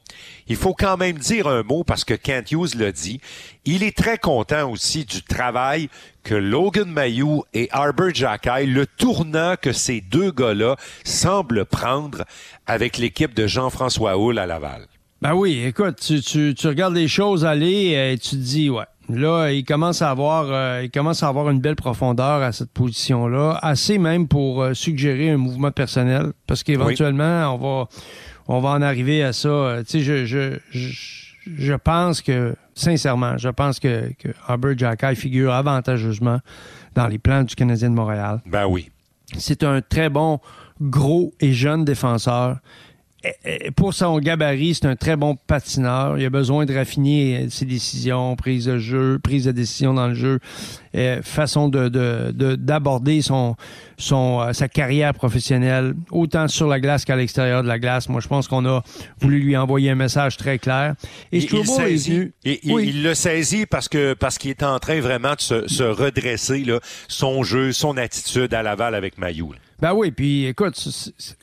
Speaker 3: il faut quand même dire un mot parce que Kent Hughes l'a dit. Il est très content aussi du travail que Logan Mayou et Arbor Jackay, le tournant que ces deux gars-là semblent prendre avec l'équipe de Jean-François Houle à Laval.
Speaker 4: Ben oui, écoute, tu, tu, tu regardes les choses aller et tu te dis, ouais, Là, il commence à avoir, euh, il commence à avoir une belle profondeur à cette position-là, assez même pour euh, suggérer un mouvement personnel, parce qu'éventuellement, on va, on va en arriver à ça. Euh, tu sais, je, je, je, pense que, sincèrement, je pense que, que Albert Jackay figure avantageusement dans les plans du Canadien de Montréal.
Speaker 3: Ben oui.
Speaker 4: C'est un très bon, gros et jeune défenseur pour son gabarit, c'est un très bon patineur. Il a besoin de raffiner ses décisions, prise de jeu, prise de décision dans le jeu, façon de d'aborder son son euh, sa carrière professionnelle, autant sur la glace qu'à l'extérieur de la glace. Moi, je pense qu'on a voulu lui envoyer un message très clair.
Speaker 3: Et il, il, saisit, il, le saisit parce que parce qu'il est en train vraiment de se, se redresser là, son jeu, son attitude à Laval avec Mayou.
Speaker 4: Ben oui, puis écoute,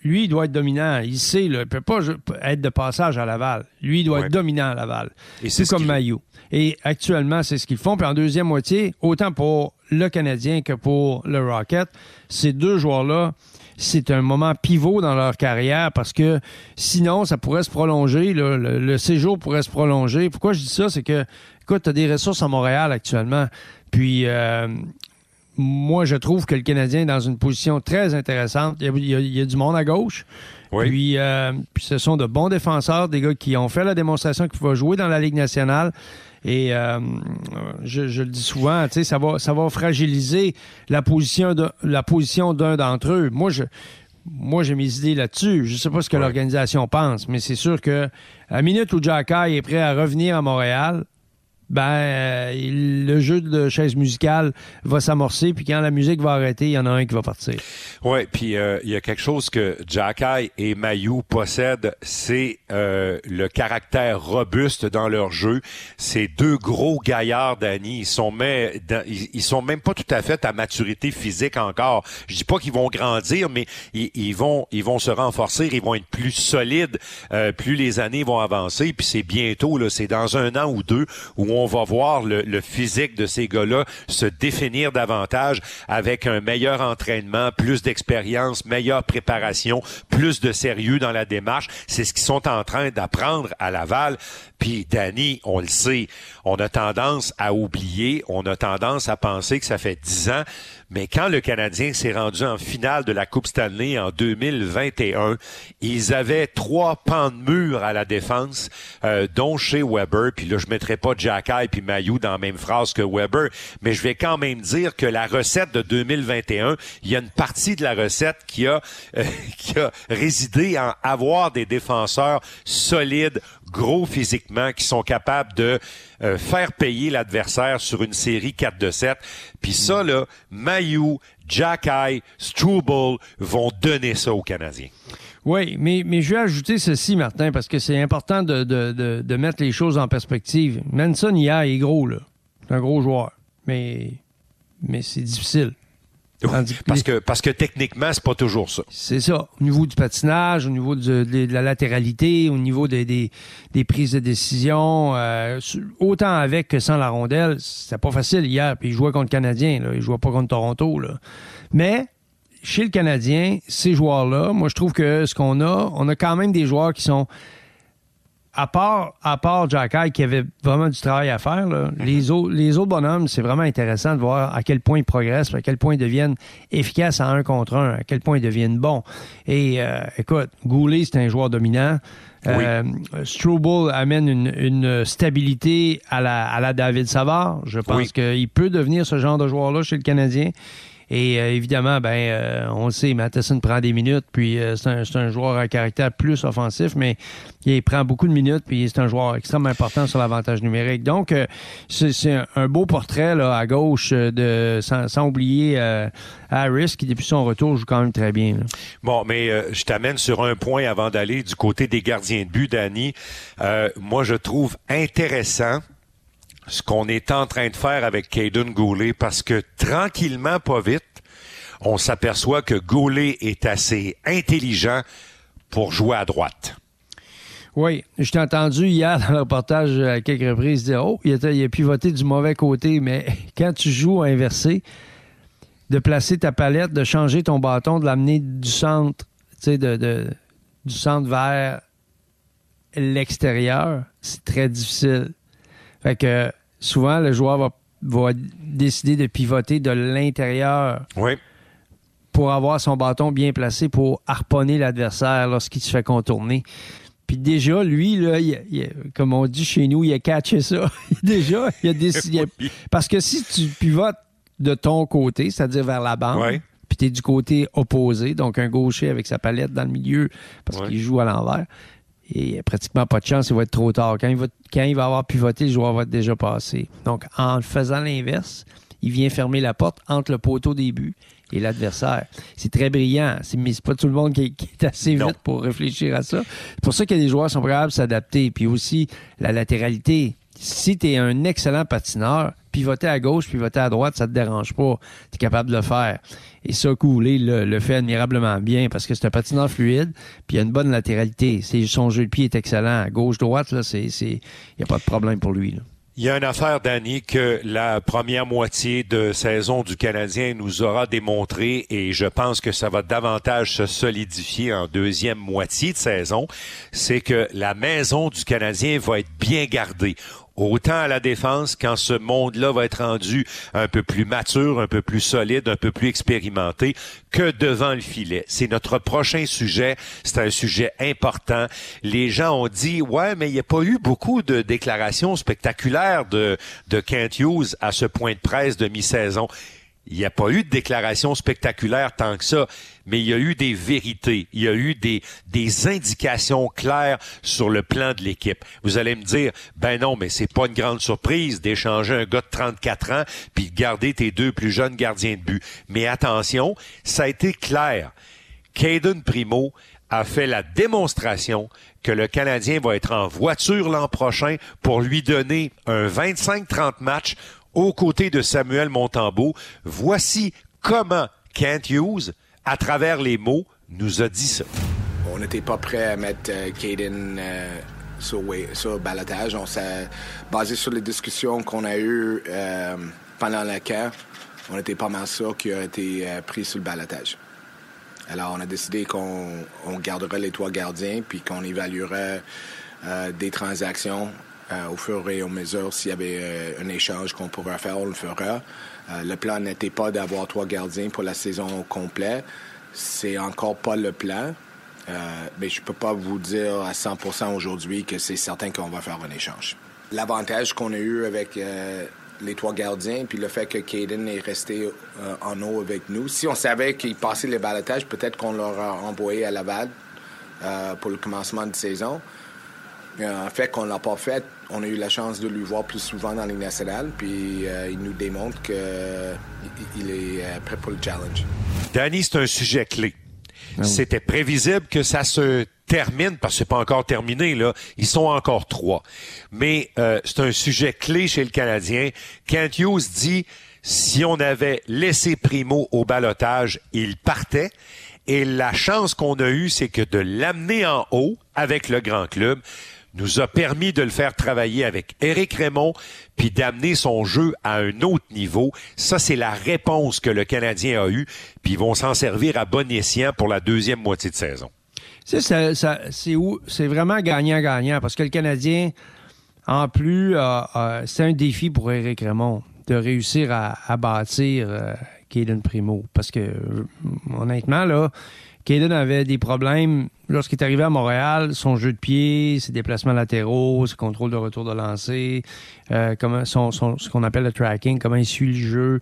Speaker 4: lui, il doit être dominant. Il sait, là, il peut pas être de passage à Laval. Lui, il doit être dominant à Laval. Et c'est comme Maillot. Et actuellement, c'est ce qu'ils font. Puis en deuxième moitié, autant pour le Canadien que pour le Rocket, ces deux joueurs-là, c'est un moment pivot dans leur carrière parce que sinon, ça pourrait se prolonger. le, séjour pourrait se prolonger. Pourquoi je dis ça? C'est que, écoute, tu as des ressources à Montréal actuellement. Puis, euh, moi, je trouve que le Canadien est dans une position très intéressante. Il y a, du monde à gauche. Puis, euh, puis, ce sont de bons défenseurs, des gars qui ont fait la démonstration qu'ils vont jouer dans la Ligue nationale. Et euh, je, le dis souvent, tu sais, ça va, ça va fragiliser la position de la position d'un d'entre eux. Moi, je moi, j'ai mes idées là-dessus. Je sais pas ce que l'organisation pense, mais c'est sûr que à la minute où Jacky est prêt à revenir à Montréal, ben euh, le jeu de chaise musicale va s'amorcer, puis quand la musique va arrêter, il y en a un qui va partir.
Speaker 3: Oui, puis euh, il y a quelque chose que Jacky et Mayu possèdent, c'est euh, le caractère robuste dans leur jeu. Ces deux gros gaillards, Danny, ils sont, mais, ils, sont même pas tout à fait à maturité physique encore. Je dis pas qu'ils vont grandir, mais ils, vont ils vont se renforcer, ils vont être plus solides plus les années vont avancer. Puis c'est bientôt, là, c'est dans un an ou deux où on va voir le, physique de ces gars-là se définir davantage avec un meilleur entraînement, plus d'expérience, meilleure préparation, plus de sérieux dans la démarche. C'est ce qu'ils sont en train d'apprendre à Laval. Puis Danny, on le sait, on a tendance à oublier, on a tendance à penser que ça fait dix ans, mais quand le Canadien s'est rendu en finale de la Coupe Stanley en 2021, ils avaient trois pans de mur à la défense, euh, dont chez Weber. Puis là, je mettrai pas Jack puis Mayou dans la même phrase que Weber, mais je vais quand même dire que la recette de 2021, il y a une partie de la recette qui a, euh, qui a résidé en avoir des défenseurs solides, gros physiquement, qui sont capables de euh, faire payer l'adversaire sur une série 4 de 7. Puis ça, là, Mayou, Jacky, Struble vont donner ça aux Canadiens.
Speaker 4: Oui, mais, mais je vais ajouter ceci, Martin, parce que c'est important de, de, de, de, mettre les choses en perspective. Manson, hier, il est gros, là. C'est un gros joueur. Mais, mais c'est difficile
Speaker 3: parce que parce que techniquement, c'est pas toujours ça.
Speaker 4: C'est ça. Au niveau du patinage, au niveau de, la latéralité, au niveau des, des, prises de décision, euh, autant avec que sans la rondelle, c'était pas facile hier. Puis il jouait contre le Canadien, là. il jouait pas contre Toronto. Là. Mais chez le Canadien, ces joueurs-là, moi je trouve que ce qu'on a, on a quand même des joueurs qui sont à part, à part Jack qui avait vraiment du travail à faire, mhm. les, autres, les autres bonhommes, c'est vraiment intéressant de voir à quel point ils progressent, à quel point ils deviennent efficaces à un contre un, à quel point ils deviennent bons. Et euh, écoute, Goulet, c'est un joueur dominant. Euh, Struble amène une, stabilité à la, à la David Savard. Je pense qu'il peut devenir ce genre de joueur-là chez le Canadien. Et euh, évidemment, ben, euh, on le sait, Matheson prend des minutes, puis euh, c'est un, un, joueur à caractère plus offensif, mais il prend beaucoup de minutes, puis c'est un joueur extrêmement important sur l'avantage numérique. Donc, c'est un, beau portrait là, à gauche, de sans, sans oublier Harris, qui depuis son retour joue quand même très bien.
Speaker 3: Bon, mais je t'amène sur un point avant d'aller du côté des gardiens de but, Danny. moi, je trouve intéressant ce qu'on est en train de faire avec Caden Goulet parce que tranquillement, pas vite, on s'aperçoit que Goulet est assez intelligent pour jouer à droite.
Speaker 4: Oui, je t'ai entendu hier dans le reportage à quelques reprises dire Oh, il, a, il a pivoté du mauvais côté, mais quand tu joues inversé, de placer ta palette, de changer ton bâton, de l'amener du centre, tu sais, du centre vers l'extérieur, c'est très difficile. Fait que souvent, le joueur va, va décider de pivoter de l'intérieur. Pour avoir son bâton bien placé pour harponner l'adversaire lorsqu'il se fait contourner. Puis déjà, lui, là, comme on dit chez nous, il a catché ça. déjà, il a décidé. Parce que si tu pivotes de ton côté, c'est-à-dire vers la bande, puis tu es du côté opposé, donc un gaucher avec sa palette dans le milieu, parce qu'il joue à l'envers, et pratiquement pas de chance, il va être trop tard. Quand il va, quand il va avoir pivoté, le joueur va être déjà passé. Donc, en faisant l'inverse, il vient fermer la porte entre le poteau début et l'adversaire. C'est très brillant, mais c'est pas tout le monde qui, est assez vite pour réfléchir à ça. C'est pour ça que les joueurs sont capables de s'adapter. Puis aussi, la latéralité. Si tu es un excellent patineur, pivoter à gauche, pivoter à droite, ça te dérange pas. Tu es capable de le faire. Et ça, Coulé le, le, fait admirablement bien parce que c'est un patineur fluide, puis il a une bonne latéralité. Son jeu de pied est excellent. À gauche-droite, là, c'est, il n'y a pas de problème pour lui.
Speaker 3: Il y a une affaire, Danny, que la première moitié de saison du Canadien nous aura démontré et je pense que ça va davantage se solidifier en deuxième moitié de saison. C'est que la maison du Canadien va être bien gardée autant à la défense quand ce monde-là va être rendu un peu plus mature, un peu plus solide, un peu plus expérimenté que devant le filet. C'est notre prochain sujet. C'est un sujet important. Les gens ont dit, ouais, mais il n'y a pas eu beaucoup de déclarations spectaculaires de, de Kent Hughes à ce point de presse de mi-saison. Il n'y a pas eu de déclaration spectaculaire tant que ça, mais il y a eu des vérités, il y a eu des, indications claires sur le plan de l'équipe. Vous allez me dire, ben non, mais c'est pas une grande surprise d'échanger un gars de 34 ans puis de garder tes deux plus jeunes gardiens de but. Mais attention, ça a été clair. Caden Primo a fait la démonstration que le Canadien va être en voiture l'an prochain pour lui donner un 25-30 matchs aux côtés de Samuel Montambeau. Voici comment Kent Hughes, à travers les mots, nous a dit ça.
Speaker 5: On n'était pas prêt à mettre euh, Caden euh, sur, sur balotage. On s'est basé sur les discussions qu'on a eues pendant la guerre. On était pas mal sûr qu'il a été pris sur le balotage. Alors, on a décidé qu'on garderait les trois gardiens puis qu'on évaluerait des transactions au fur et à mesure s'il y avait un échange qu'on pourrait faire, on le fera. le plan n'était pas d'avoir trois gardiens pour la saison complète. C'est encore pas le plan. Euh, mais je peux pas vous dire à 100% aujourd'hui que c'est certain qu'on va faire un échange. L'avantage qu'on a eu avec euh, les trois gardiens, puis le fait que Caden est resté euh, en eau avec nous. Si on savait qu'il passait les balotages, peut-être qu'on l'aurait envoyé à Laval pour le commencement de saison. en fait, qu'on l'a pas fait, on a eu la chance de lui voir plus souvent dans les nationales, puis il nous démontre qu'il est prêt pour le challenge.
Speaker 3: Danny, c'est un sujet clé. Ah C'était prévisible que ça se termine, parce que c'est pas encore terminé, là. Ils sont encore trois. Mais euh, c'est un sujet clé chez le Canadien. Kent Hughes dit si on avait laissé Primo au balotage, il partait. Et la chance qu'on a eue, c'est que de l'amener en haut avec le grand club, nous a permis de le faire travailler avec Éric Raymond, puis d'amener son jeu à un autre niveau. Ça, c'est la réponse que le Canadien a eue, puis ils vont s'en servir à bon escient pour la deuxième moitié de saison.
Speaker 4: C'est vraiment gagnant-gagnant parce que le Canadien, en plus, c'est un défi pour Éric Raymond de réussir à, bâtir euh, Primo. Parce que, honnêtement, là, avait des problèmes lorsqu'il est arrivé à Montréal. Son jeu de pied, ses déplacements latéraux, ses contrôles de retour de lancer, euh, comment son, ce qu'on appelle le tracking, comment il suit le jeu.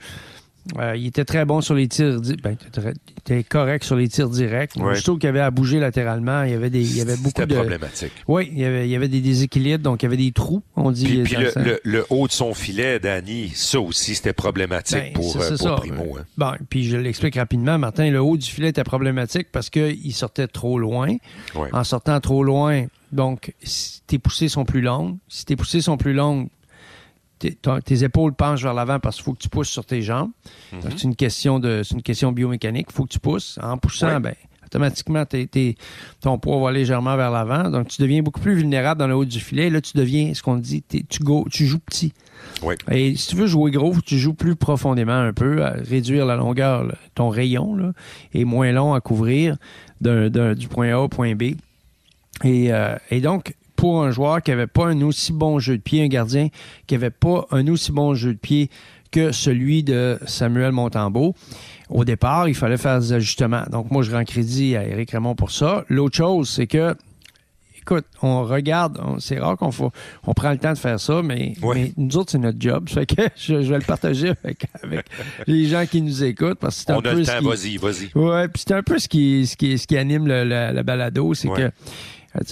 Speaker 4: Euh, il était très bon sur les tirs. Ben, il était correct sur les tirs directs. Je trouve qu'il avait à bouger latéralement. Il y avait, des, il y avait beaucoup de.
Speaker 3: problématique.
Speaker 4: Oui, il y, avait, il y avait des déséquilibres, donc il y avait des trous, on dit.
Speaker 3: Puis, le, haut de son filet, Danny, ça aussi, c'était problématique ben, pour, euh, pour Primo. Hein.
Speaker 4: Bon, puis je l'explique rapidement, Martin. Le haut du filet était problématique parce qu'il sortait trop loin. En sortant trop loin, donc, si tes poussées sont plus longues. Si tes poussées sont plus longues, tes épaules penchent vers l'avant parce qu'il faut que tu pousses sur tes jambes. Mhm. C'est une question de, c'est une question biomécanique. Il faut que tu pousses. En poussant, ben, automatiquement, ton poids va légèrement vers l'avant. Donc, tu deviens beaucoup plus vulnérable dans le haut du filet. Là, tu deviens, ce qu'on dit, tu, tu joues petit. Et si tu veux jouer gros, tu joues plus profondément un peu, à réduire la longueur, ton rayon, là, est moins long à couvrir du point A au point B. Et, euh, et donc, pour un joueur qui n'avait pas un aussi bon jeu de pied, un gardien qui n'avait pas un aussi bon jeu de pied que celui de Samuel Montembeau. Au départ, il fallait faire des ajustements. Donc, moi, je rends crédit à Éric Raymond pour ça. L'autre chose, c'est que écoute, on regarde, c'est rare qu'on on prend le temps de faire ça, mais, nous autres, c'est notre job. Fait que je, vais le partager avec, les gens qui nous écoutent. Parce que c'est un
Speaker 3: on
Speaker 4: a le
Speaker 3: temps, vas-y, vas-y.
Speaker 4: Ouais, puis c'est un peu ce qui, ce qui, ce qui anime le, balado, c'est que,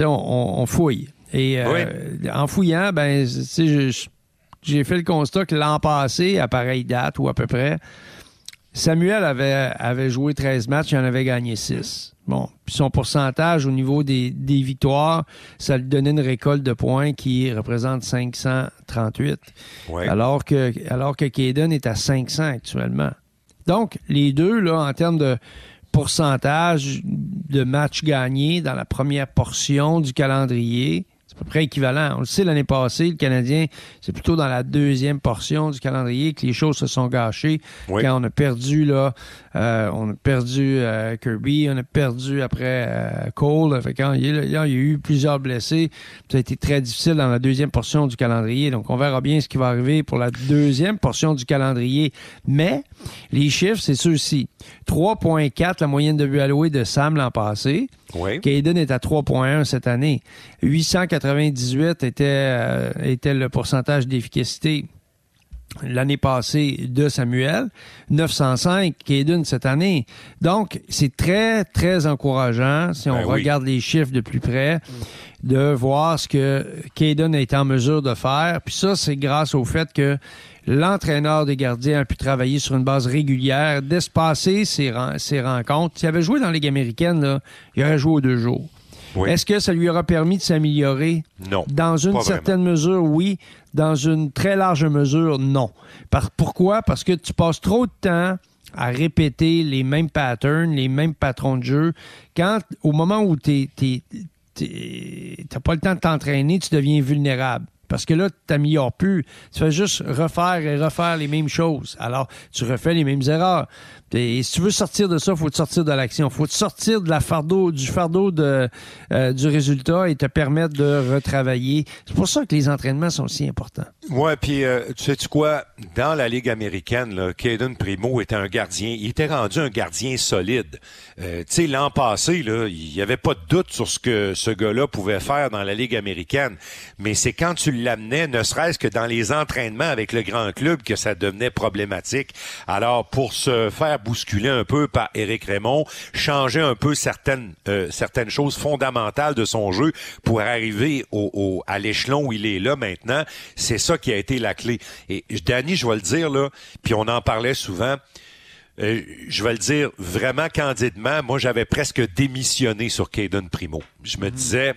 Speaker 4: on, on, fouille. Et euh, en fouillant, ben, j'ai fait le constat que l'an passé, à pareille date ou à peu près, Samuel avait, avait joué 13 matchs, il en avait gagné 6. Bon, puis son pourcentage au niveau des, victoires, ça lui donnait une récolte de points qui représente 538. Alors que alors que Kaden est à 500 actuellement. Donc, les deux, là, en termes de pourcentage de matchs gagnés dans la première portion du calendrier, à peu près équivalent. On le sait, l'année passée, le Canadien, c'est plutôt dans la deuxième portion du calendrier que les choses se sont gâchées. Quand on a perdu, là, euh, on a perdu euh, Kirby, on a perdu après euh, Cole. Fait quand il, y a eu plusieurs blessés. Ça a été très difficile dans la deuxième portion du calendrier. Donc, on verra bien ce qui va arriver pour la deuxième portion du calendrier. Mais, les chiffres, c'est ceux-ci. 3.4, la moyenne de buts alloués de Sam l'an passé.
Speaker 3: Oui.
Speaker 4: Caden est à 3.1 cette année. 898 était, était le pourcentage d'efficacité l'année passée de Samuel, 905 Caden cette année. Donc, c'est très, très encourageant, si on ben regarde les chiffres de plus près, de voir ce que Caden est en mesure de faire. Puis ça, c'est grâce au fait que l'entraîneur des gardiens a pu travailler sur une base régulière, d'espacer ses, ses rencontres. S'il avait joué dans la Ligue américaine, là, il aurait joué aux deux jours. Est-ce que ça lui aura permis de s'améliorer?
Speaker 3: Non.
Speaker 4: Dans une certaine mesure, oui. Dans une très large mesure, non. pourquoi? Parce que tu passes trop de temps à répéter les mêmes patterns, les mêmes patrons de jeu. Quand, au moment où tu t'as pas le temps de t'entraîner, tu deviens vulnérable. Parce que là, tu t'améliores plus. Tu fais juste refaire et refaire les mêmes choses. Alors, tu refais les mêmes erreurs. Et si tu veux sortir de ça, faut te sortir de l'action. Faut te sortir de la fardeau, du fardeau de, euh, du résultat et te permettre de retravailler. C'est pour ça que les entraînements sont si importants.
Speaker 3: Ouais, puis euh, tu sais -tu quoi? Dans la Ligue américaine, là, Caden Primo était un gardien. Il était rendu un gardien solide. Euh, tu sais, l'an passé, il n'y avait pas de doute sur ce que ce gars-là pouvait faire dans la Ligue américaine. Mais c'est quand tu l'amenais, ne serait-ce que dans les entraînements avec le grand club, que ça devenait problématique. Alors, pour se faire bousculer un peu par Éric Raymond, changer un peu certaines euh, certaines choses fondamentales de son jeu pour arriver au, à l'échelon où il est là maintenant, c'est ça qui a été la clé. Et Danny, je vais le dire là, puis on en parlait souvent. Euh, je vais le dire vraiment candidement, moi j'avais presque démissionné sur Caden Primo. Je me mhm. disais,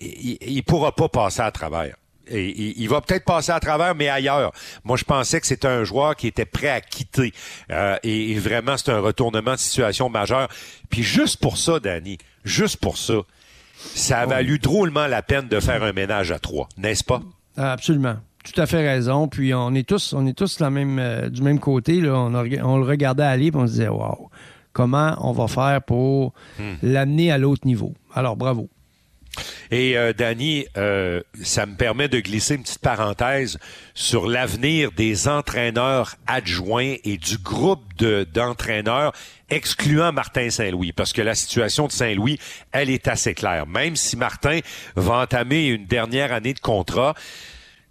Speaker 3: il, il pourra pas passer à travers il va peut-être passer à travers, mais ailleurs. Moi, je pensais que c'était un joueur qui était prêt à quitter. Euh, et, vraiment, c'est un retournement de situation majeur. Puis juste pour ça, Danny, juste pour ça, ça a valu drôlement la peine de faire un ménage à trois, n'est-ce pas?
Speaker 4: Absolument. Tout à fait raison. Puis on est tous, on est tous la même, euh, du même côté. Là. On, on, le regardait aller, et on se disait, waouh, comment on va faire pour hmm. l'amener à l'autre niveau. Alors, bravo.
Speaker 3: Et euh, Danny, euh, ça me permet de glisser une petite parenthèse sur l'avenir des entraîneurs adjoints et du groupe d'entraîneurs excluant Martin Saint-Louis, parce que la situation de Saint-Louis, elle est assez claire. Même si Martin va entamer une dernière année de contrat,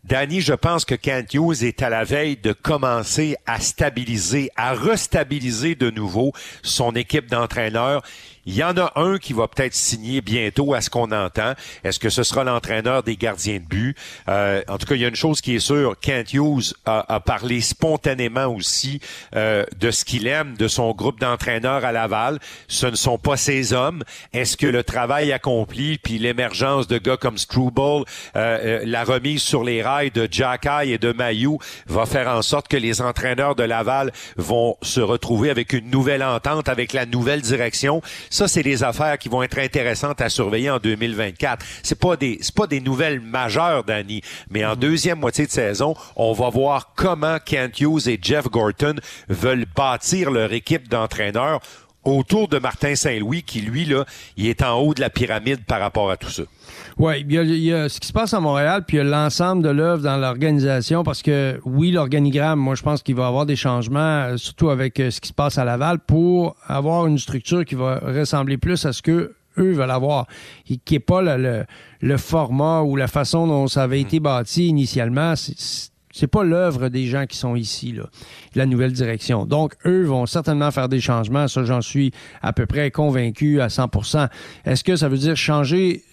Speaker 3: Danny, je pense que Kent Hughes est à la veille de commencer à stabiliser, à restabiliser de nouveau son équipe d'entraîneurs. Il y en a un qui va peut-être signer bientôt à ce qu'on entend. Est-ce que ce sera l'entraîneur des gardiens de but? Euh, en tout cas, il y a une chose qui est sûre. Kent Hughes a, parlé spontanément aussi euh, de ce qu'il aime de son groupe d'entraîneurs à Laval. Ce ne sont pas ses hommes. Est-ce que le travail accompli, puis l'émergence de gars comme Struble, euh, la remise sur les rails de Jacky et de Mayou va faire en sorte que les entraîneurs de Laval vont se retrouver avec une nouvelle entente, avec la nouvelle direction? Ça, c'est des affaires qui vont être intéressantes à surveiller en 2024. C'est pas des, c'est pas des nouvelles majeures, Danny, mais en mhm. deuxième moitié de saison, on va voir comment Kent Hughes et Jeff Gorton veulent bâtir leur équipe d'entraîneurs autour de Martin Saint-Louis, qui lui, là, il est en haut de la pyramide par rapport à tout ça.
Speaker 4: Oui, il, y, a ce qui se passe à Montréal, puis il y a l'ensemble de l'œuvre dans l'organisation, parce que oui, l'organigramme, moi je pense qu'il va y avoir des changements, euh, surtout avec euh, ce qui se passe à Laval, pour avoir une structure qui va ressembler plus à ce que eux veulent avoir, et qui n'est pas le, le, format ou la façon dont ça avait été bâti initialement. C'est pas l'œuvre des gens qui sont ici, là, la nouvelle direction. Donc, eux vont certainement faire des changements. Ça, j'en suis à peu près convaincu à 100% Est-ce que ça veut dire changer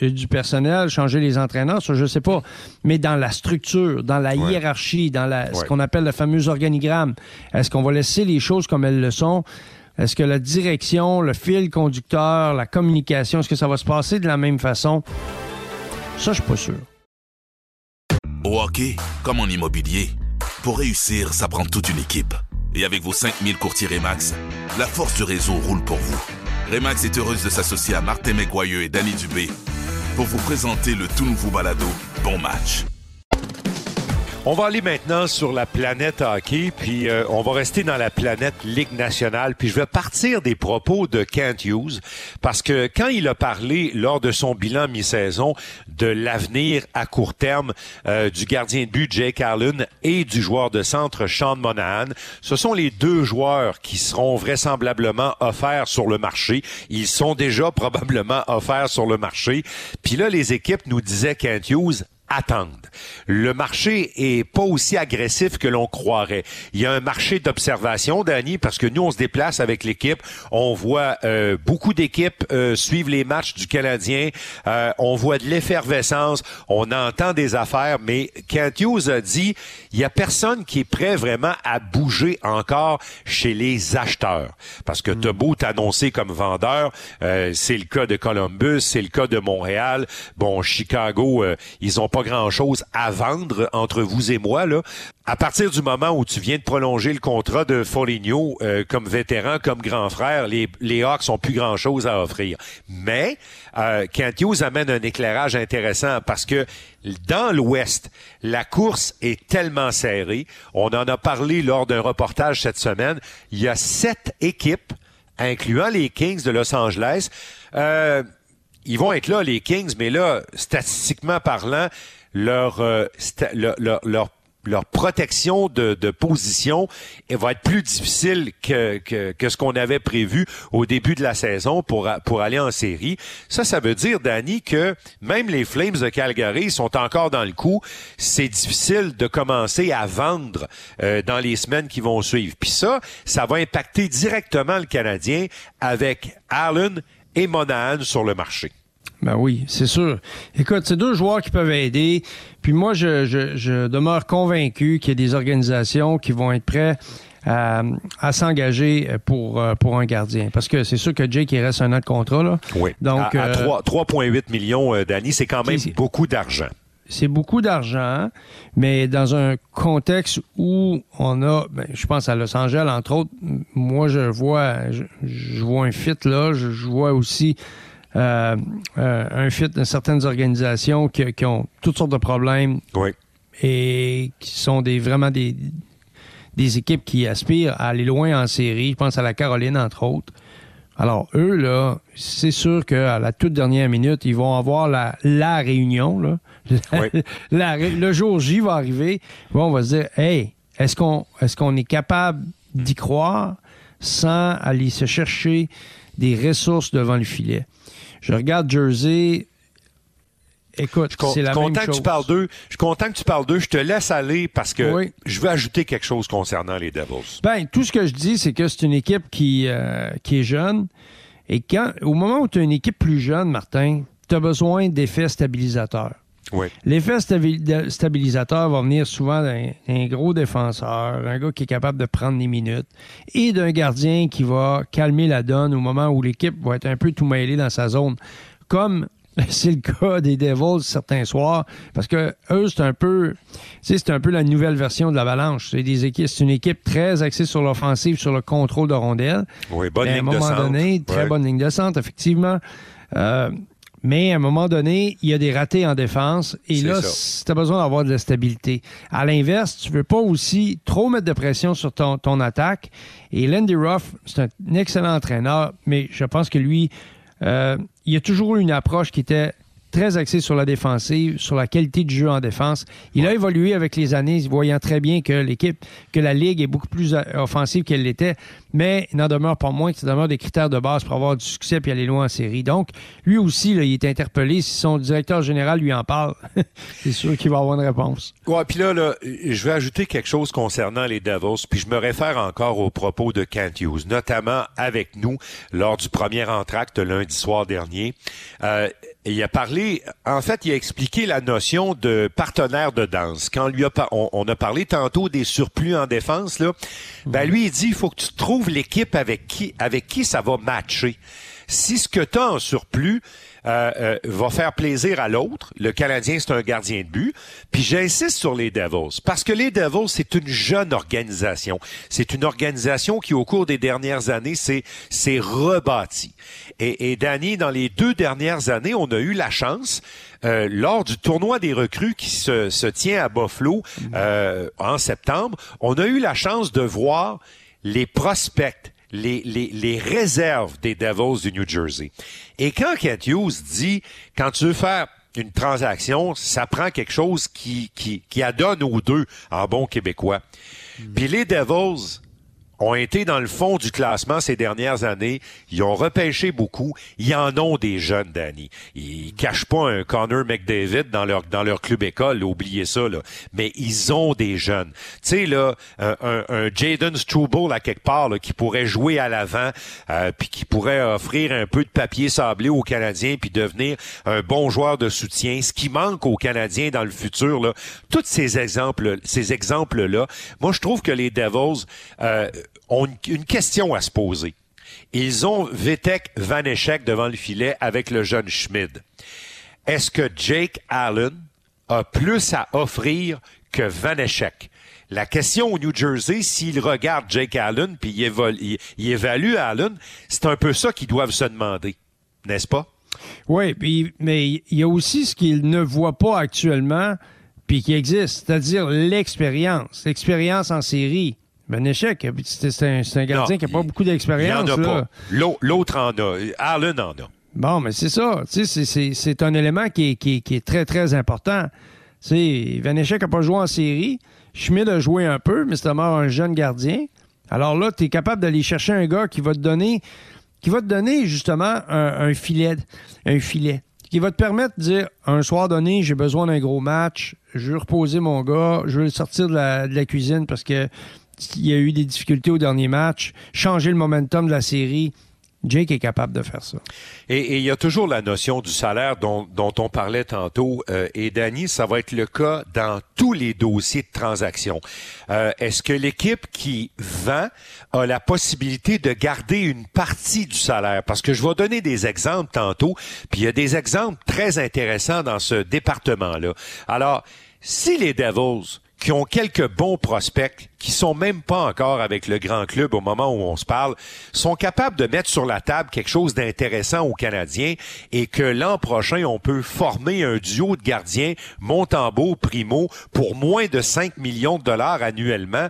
Speaker 4: du personnel, changer les entraîneurs, ça, je sais pas. Mais dans la structure, dans la hiérarchie, dans la, ce qu'on appelle le fameux organigramme, est-ce qu'on va laisser les choses comme elles le sont? Est-ce que la direction, le fil conducteur, la communication, est-ce que ça va se passer de la même façon? Ça, je suis pas sûr.
Speaker 1: Au hockey, comme en immobilier, pour réussir, ça prend toute une équipe. Et avec vos 5000 courtiers Remax, la force du réseau roule pour vous. Remax est heureuse de s'associer à Martin McGuire et Danny Dubé pour vous présenter le tout nouveau balado Bon Match.
Speaker 3: On va aller maintenant sur la planète hockey, puis euh, on va rester dans la planète Ligue nationale, puis je vais partir des propos de Kent Hughes, parce que quand il a parlé lors de son bilan mi-saison de l'avenir à court terme euh, du gardien de but Jake Allen et du joueur de centre Sean Monahan, ce sont les deux joueurs qui seront vraisemblablement offerts sur le marché. Ils sont déjà probablement offerts sur le marché. Puis là, les équipes nous disaient Kent Hughes, attendent. Le marché est pas aussi agressif que l'on croirait. Il y a un marché d'observation, Danny, parce que nous, on se déplace avec l'équipe. On voit euh, beaucoup d'équipes euh, suivre les matchs du Canadien. Euh, on voit de l'effervescence. On entend des affaires. Mais Kent Hughes a dit, il y a personne qui est prêt vraiment à bouger encore chez les acheteurs. Parce que t'as hmm. beau t'annoncer comme vendeur, c'est le cas de Columbus, c'est le cas de Montréal. Bon, Chicago, ils ont pas grand-chose à vendre entre vous et moi. Là. À partir du moment où tu viens de prolonger le contrat de Foligno euh, comme vétéran, comme grand frère, les, les Hawks n'ont plus grand-chose à offrir. Mais euh, Kent amène un éclairage intéressant parce que dans l'Ouest, la course est tellement serrée. On en a parlé lors d'un reportage cette semaine. Il y a sept équipes, incluant les Kings de Los Angeles. Euh, ils vont être là, les Kings, mais là, statistiquement parlant, leur, euh, leur, leur, leur protection de, de position va être plus difficile que, que, que ce qu'on avait prévu au début de la saison pour, pour aller en série. Ça, ça veut dire, Danny, que même les Flames de Calgary sont encore dans le coup. C'est difficile de commencer à vendre euh, dans les semaines qui vont suivre. Puis ça, ça va impacter directement le Canadien avec Allen et Monahan sur le marché.
Speaker 4: Ben oui, c'est sûr. Écoute, c'est deux joueurs qui peuvent aider. Puis moi, je, je, je demeure convaincu qu'il y a des organisations qui vont être prêtes à, à s'engager pour, euh, pour un gardien. Parce que c'est sûr que Jake, il reste un an de contrat. Là.
Speaker 3: Oui. Donc, à, à 3,8 euh, millions, euh, d'années, c'est quand même beaucoup d'argent.
Speaker 4: C'est beaucoup d'argent, mais dans un contexte où on a, ben, je pense à Los Angeles, entre autres, moi, je vois, je, je vois un fit là, je, je vois aussi euh, euh, un fit de certaines organisations qui, qui, ont toutes sortes de problèmes
Speaker 3: oui.
Speaker 4: et qui sont des vraiment des, des équipes qui aspirent à aller loin en série. Je pense à la Caroline, entre autres. Alors, eux, là, c'est sûr qu'à la toute dernière minute, ils vont avoir la, la réunion. Là.
Speaker 3: Oui.
Speaker 4: La, le jour J va arriver. Bon, on va se dire, hey, est-ce qu'on est, qu'on est capable d'y croire sans aller se chercher des ressources devant le filet? Je regarde Jersey. Écoute, c'est la même chose.
Speaker 3: Que tu parles d'eux. Je suis content que tu parles d'eux. Je te laisse aller parce que oui. je veux ajouter quelque chose concernant les Devils.
Speaker 4: Ben, tout ce que je dis, c'est que c'est une équipe qui, euh, qui est jeune. Et quand, au moment où tu as une équipe plus jeune, Martin, tu as besoin d'effets stabilisateurs.
Speaker 3: Oui.
Speaker 4: L'effet stabilisateur va venir souvent d'un gros défenseur, un gars qui est capable de prendre des minutes, et d'un gardien qui va calmer la donne au moment où l'équipe va être un peu tout mêlée dans sa zone. Comme c'est le cas des Devils certains soirs, parce que eux, c'est un peu, c'est un peu la nouvelle version de l'Avalanche. C'est des équipes, c'est une équipe très axée sur l'offensive, sur le contrôle de rondelles.
Speaker 3: Oui, bonne
Speaker 4: Mais
Speaker 3: ligne
Speaker 4: à un moment
Speaker 3: de centre.
Speaker 4: donné, très
Speaker 3: Ouais.
Speaker 4: bonne ligne de centre, effectivement. Euh, mais à un moment donné, il y a des ratés en défense. Et là, tu as besoin d'avoir de la stabilité. À l'inverse, tu veux pas aussi trop mettre de pression sur ton, ton attaque. Et Landy Ruff, c'est un excellent entraîneur, mais je pense que lui, euh, il a toujours eu une approche qui était très axée sur la défensive, sur la qualité du jeu en défense. Il a évolué avec les années, voyant très bien que l'équipe, que la Ligue est beaucoup plus euh, offensive qu'elle l'était, mais il n'en demeure pas moins que ça demeure des critères de base pour avoir du succès puis aller loin en série. Donc, lui aussi, là, il est interpellé. Si son directeur général lui en parle, c'est sûr qu'il va avoir une réponse.
Speaker 3: Ouais, puis là, là, je vais ajouter quelque chose concernant les Devils, puis je me réfère encore aux propos de Kent Hughes, notamment avec nous lors du premier entracte lundi soir dernier. Euh, il a parlé, en fait, il a expliqué la notion de partenaire de danse. Quand lui a on, on a parlé tantôt des surplus en défense, là, ben lui, il dit, il faut que tu trouves l'équipe avec qui, avec qui ça va matcher. Si ce que tu as en surplus euh, euh, va faire plaisir à l'autre, le Canadien, c'est un gardien de but. Puis j'insiste sur les Devils, parce que les Devils, c'est une jeune organisation. C'est une organisation qui, au cours des dernières années, s'est rebâtie. Et, et Danny, dans les deux dernières années, on a eu la chance, euh, lors du tournoi des recrues qui se, se tient à Buffalo euh, en septembre, on a eu la chance de voir les prospects les, les, les réserves des Devils du New Jersey. Et quand Kent Hughes dit, quand tu veux faire une transaction, ça prend quelque chose qui, qui, qui adonne aux deux en bon québécois. Puis les Devils ont été dans le fond du classement ces dernières années. Ils ont repêché beaucoup. Ils en ont des jeunes, Danny. Ils cachent pas un Connor McDavid dans leur dans leur club école, oubliez ça là. Mais ils ont des jeunes. Tu sais là, un, un, un Jaden Struble à quelque part là, qui pourrait jouer à l'avant, euh, puis qui pourrait offrir un peu de papier sablé aux Canadiens, puis devenir un bon joueur de soutien. Ce qui manque aux Canadiens dans le futur là, tous ces exemples, ces exemples là, moi je trouve que les Devils euh, ont une, question à se poser. Ils ont Vitek Vaneshek devant le filet avec le jeune Schmid. Est-ce que Jake Allen a plus à offrir que Vaneshek? La question au New Jersey, s'ils regardent Jake Allen puis ils évaluent Allen, c'est un peu ça qu'ils doivent se demander, n'est-ce pas?
Speaker 4: Oui, puis, mais il y a aussi ce qu'il ne voit pas actuellement, puis qui existe, c'est-à-dire l'expérience, l'expérience en série. Ben, échec, c'est un, un, gardien qui n'a pas beaucoup d'expérience.
Speaker 3: Il a pas. L'autre en a. Allen en a.
Speaker 4: Bon, mais c'est ça. C'est un élément qui est, qui, qui est, très, très important. Vanechek n'a pas joué en série. Schmidt a joué un peu, mais c'est un jeune gardien. Alors là, tu es capable d'aller chercher un gars qui va te donner qui va te donner justement un, filet, un filet, qui va te permettre de dire un soir donné, j'ai besoin d'un gros match, je veux reposer mon gars, je veux le sortir de la, cuisine parce que il y a eu des difficultés au dernier match, changer le momentum de la série. Jake est capable de faire ça.
Speaker 3: Et il y a toujours la notion du salaire dont, on parlait tantôt. Euh, et Danny, ça va être le cas dans tous les dossiers de transaction. Euh, est-ce que l'équipe qui vend a la possibilité de garder une partie du salaire? Parce que je vais donner des exemples tantôt, puis il y a des exemples très intéressants dans ce département-là. Alors, si les Devils qui ont quelques bons prospects, qui sont même pas encore avec le grand club au moment où on se parle, sont capables de mettre sur la table quelque chose d'intéressant aux Canadiens et que l'an prochain, on peut former un duo de gardiens Montembeau, Primo pour moins de 5 millions de dollars annuellement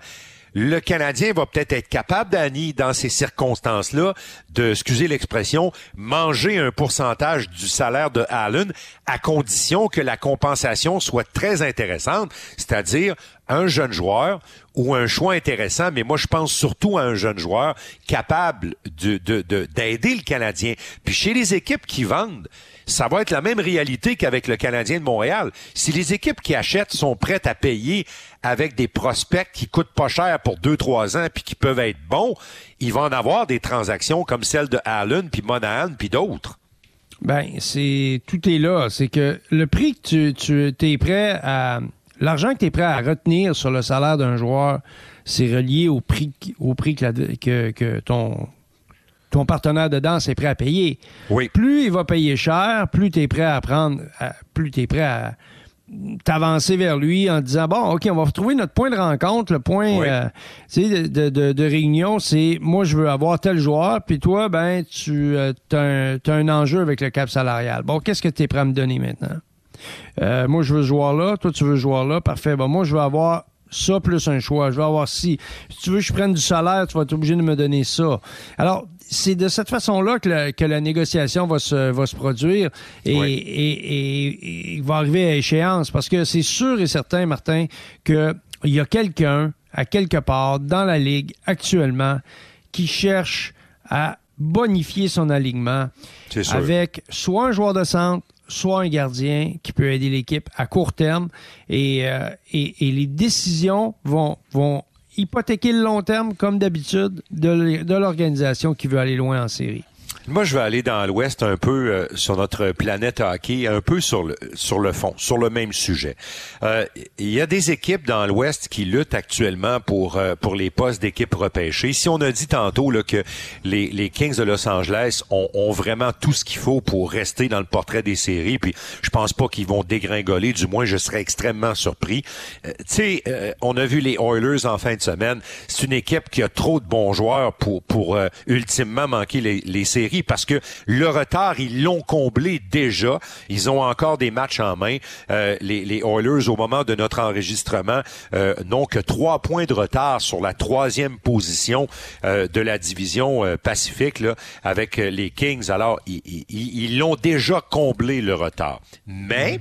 Speaker 3: le Canadien va peut-être être capable, Danny, dans ces circonstances-là, de, excusez l'expression, manger un pourcentage du salaire de Allen à condition que la compensation soit très intéressante, c'est-à-dire un jeune joueur ou un choix intéressant, mais moi je pense surtout à un jeune joueur capable de, d'aider le Canadien. Puis chez les équipes qui vendent, ça va être la même réalité qu'avec le Canadien de Montréal. Si les équipes qui achètent sont prêtes à payer avec des prospects qui coûtent pas cher pour deux, trois ans puis qui peuvent être bons, ils vont en avoir des transactions comme celle de Allen puis Monahan puis d'autres.
Speaker 4: Ben, c'est tout est là. C'est que le prix que tu, tu es prêt à. L'argent que tu es prêt à retenir sur le salaire d'un joueur, c'est relié au prix, au prix que, que ton, ton partenaire de danse est prêt à payer.
Speaker 3: Oui.
Speaker 4: Plus il va payer cher, plus tu es prêt à prendre, plus tu es prêt à t'avancer vers lui en disant bon ok on va retrouver notre point de rencontre le point euh, de, de, de, réunion c'est moi je veux avoir tel joueur puis toi ben tu euh, as, un, enjeu avec le cap salarial. Bon qu'est-ce que tu es prêt à me donner maintenant? Euh, moi je veux ce joueur là toi tu veux ce joueur là parfait. Bon moi je veux avoir ça plus un choix. Je veux avoir si si tu veux que je prenne du salaire tu vas être obligé de me donner ça. Alors c'est de cette façon-là que, la négociation va se, va se produire et, et, et, va arriver à échéance. Parce que c'est sûr et certain, Martin, qu'il y a quelqu'un à quelque part dans la Ligue actuellement qui cherche à bonifier son alignement avec soit un joueur de centre, soit un gardien qui peut aider l'équipe à court terme. Et, euh, et, et, les décisions vont, vont hypothéquer le long terme, comme d'habitude, de l'organisation qui veut aller loin en série.
Speaker 3: Moi, je vais aller dans l'Ouest un peu euh, sur notre planète hockey, un peu sur le sur le fond, sur le même sujet. Euh, il y a des équipes dans l'Ouest qui luttent actuellement pour euh, pour les postes d'équipes repêchées. Si on a dit tantôt là, que les, les Kings de Los Angeles ont, ont vraiment tout ce qu'il faut pour rester dans le portrait des séries, puis je pense pas qu'ils vont dégringoler. Du moins, je serais extrêmement surpris. tu sais, on a vu les Oilers en fin de semaine. C'est une équipe qui a trop de bons joueurs pour pour ultimement manquer les, les séries parce que le retard, ils l'ont comblé déjà. Ils ont encore des matchs en main. Euh, les, les, Oilers, au moment de notre enregistrement, euh, n'ont que trois points de retard sur la troisième position euh, de la division Pacifique là, avec les Kings. Alors, ils l'ont déjà comblé le retard. Mais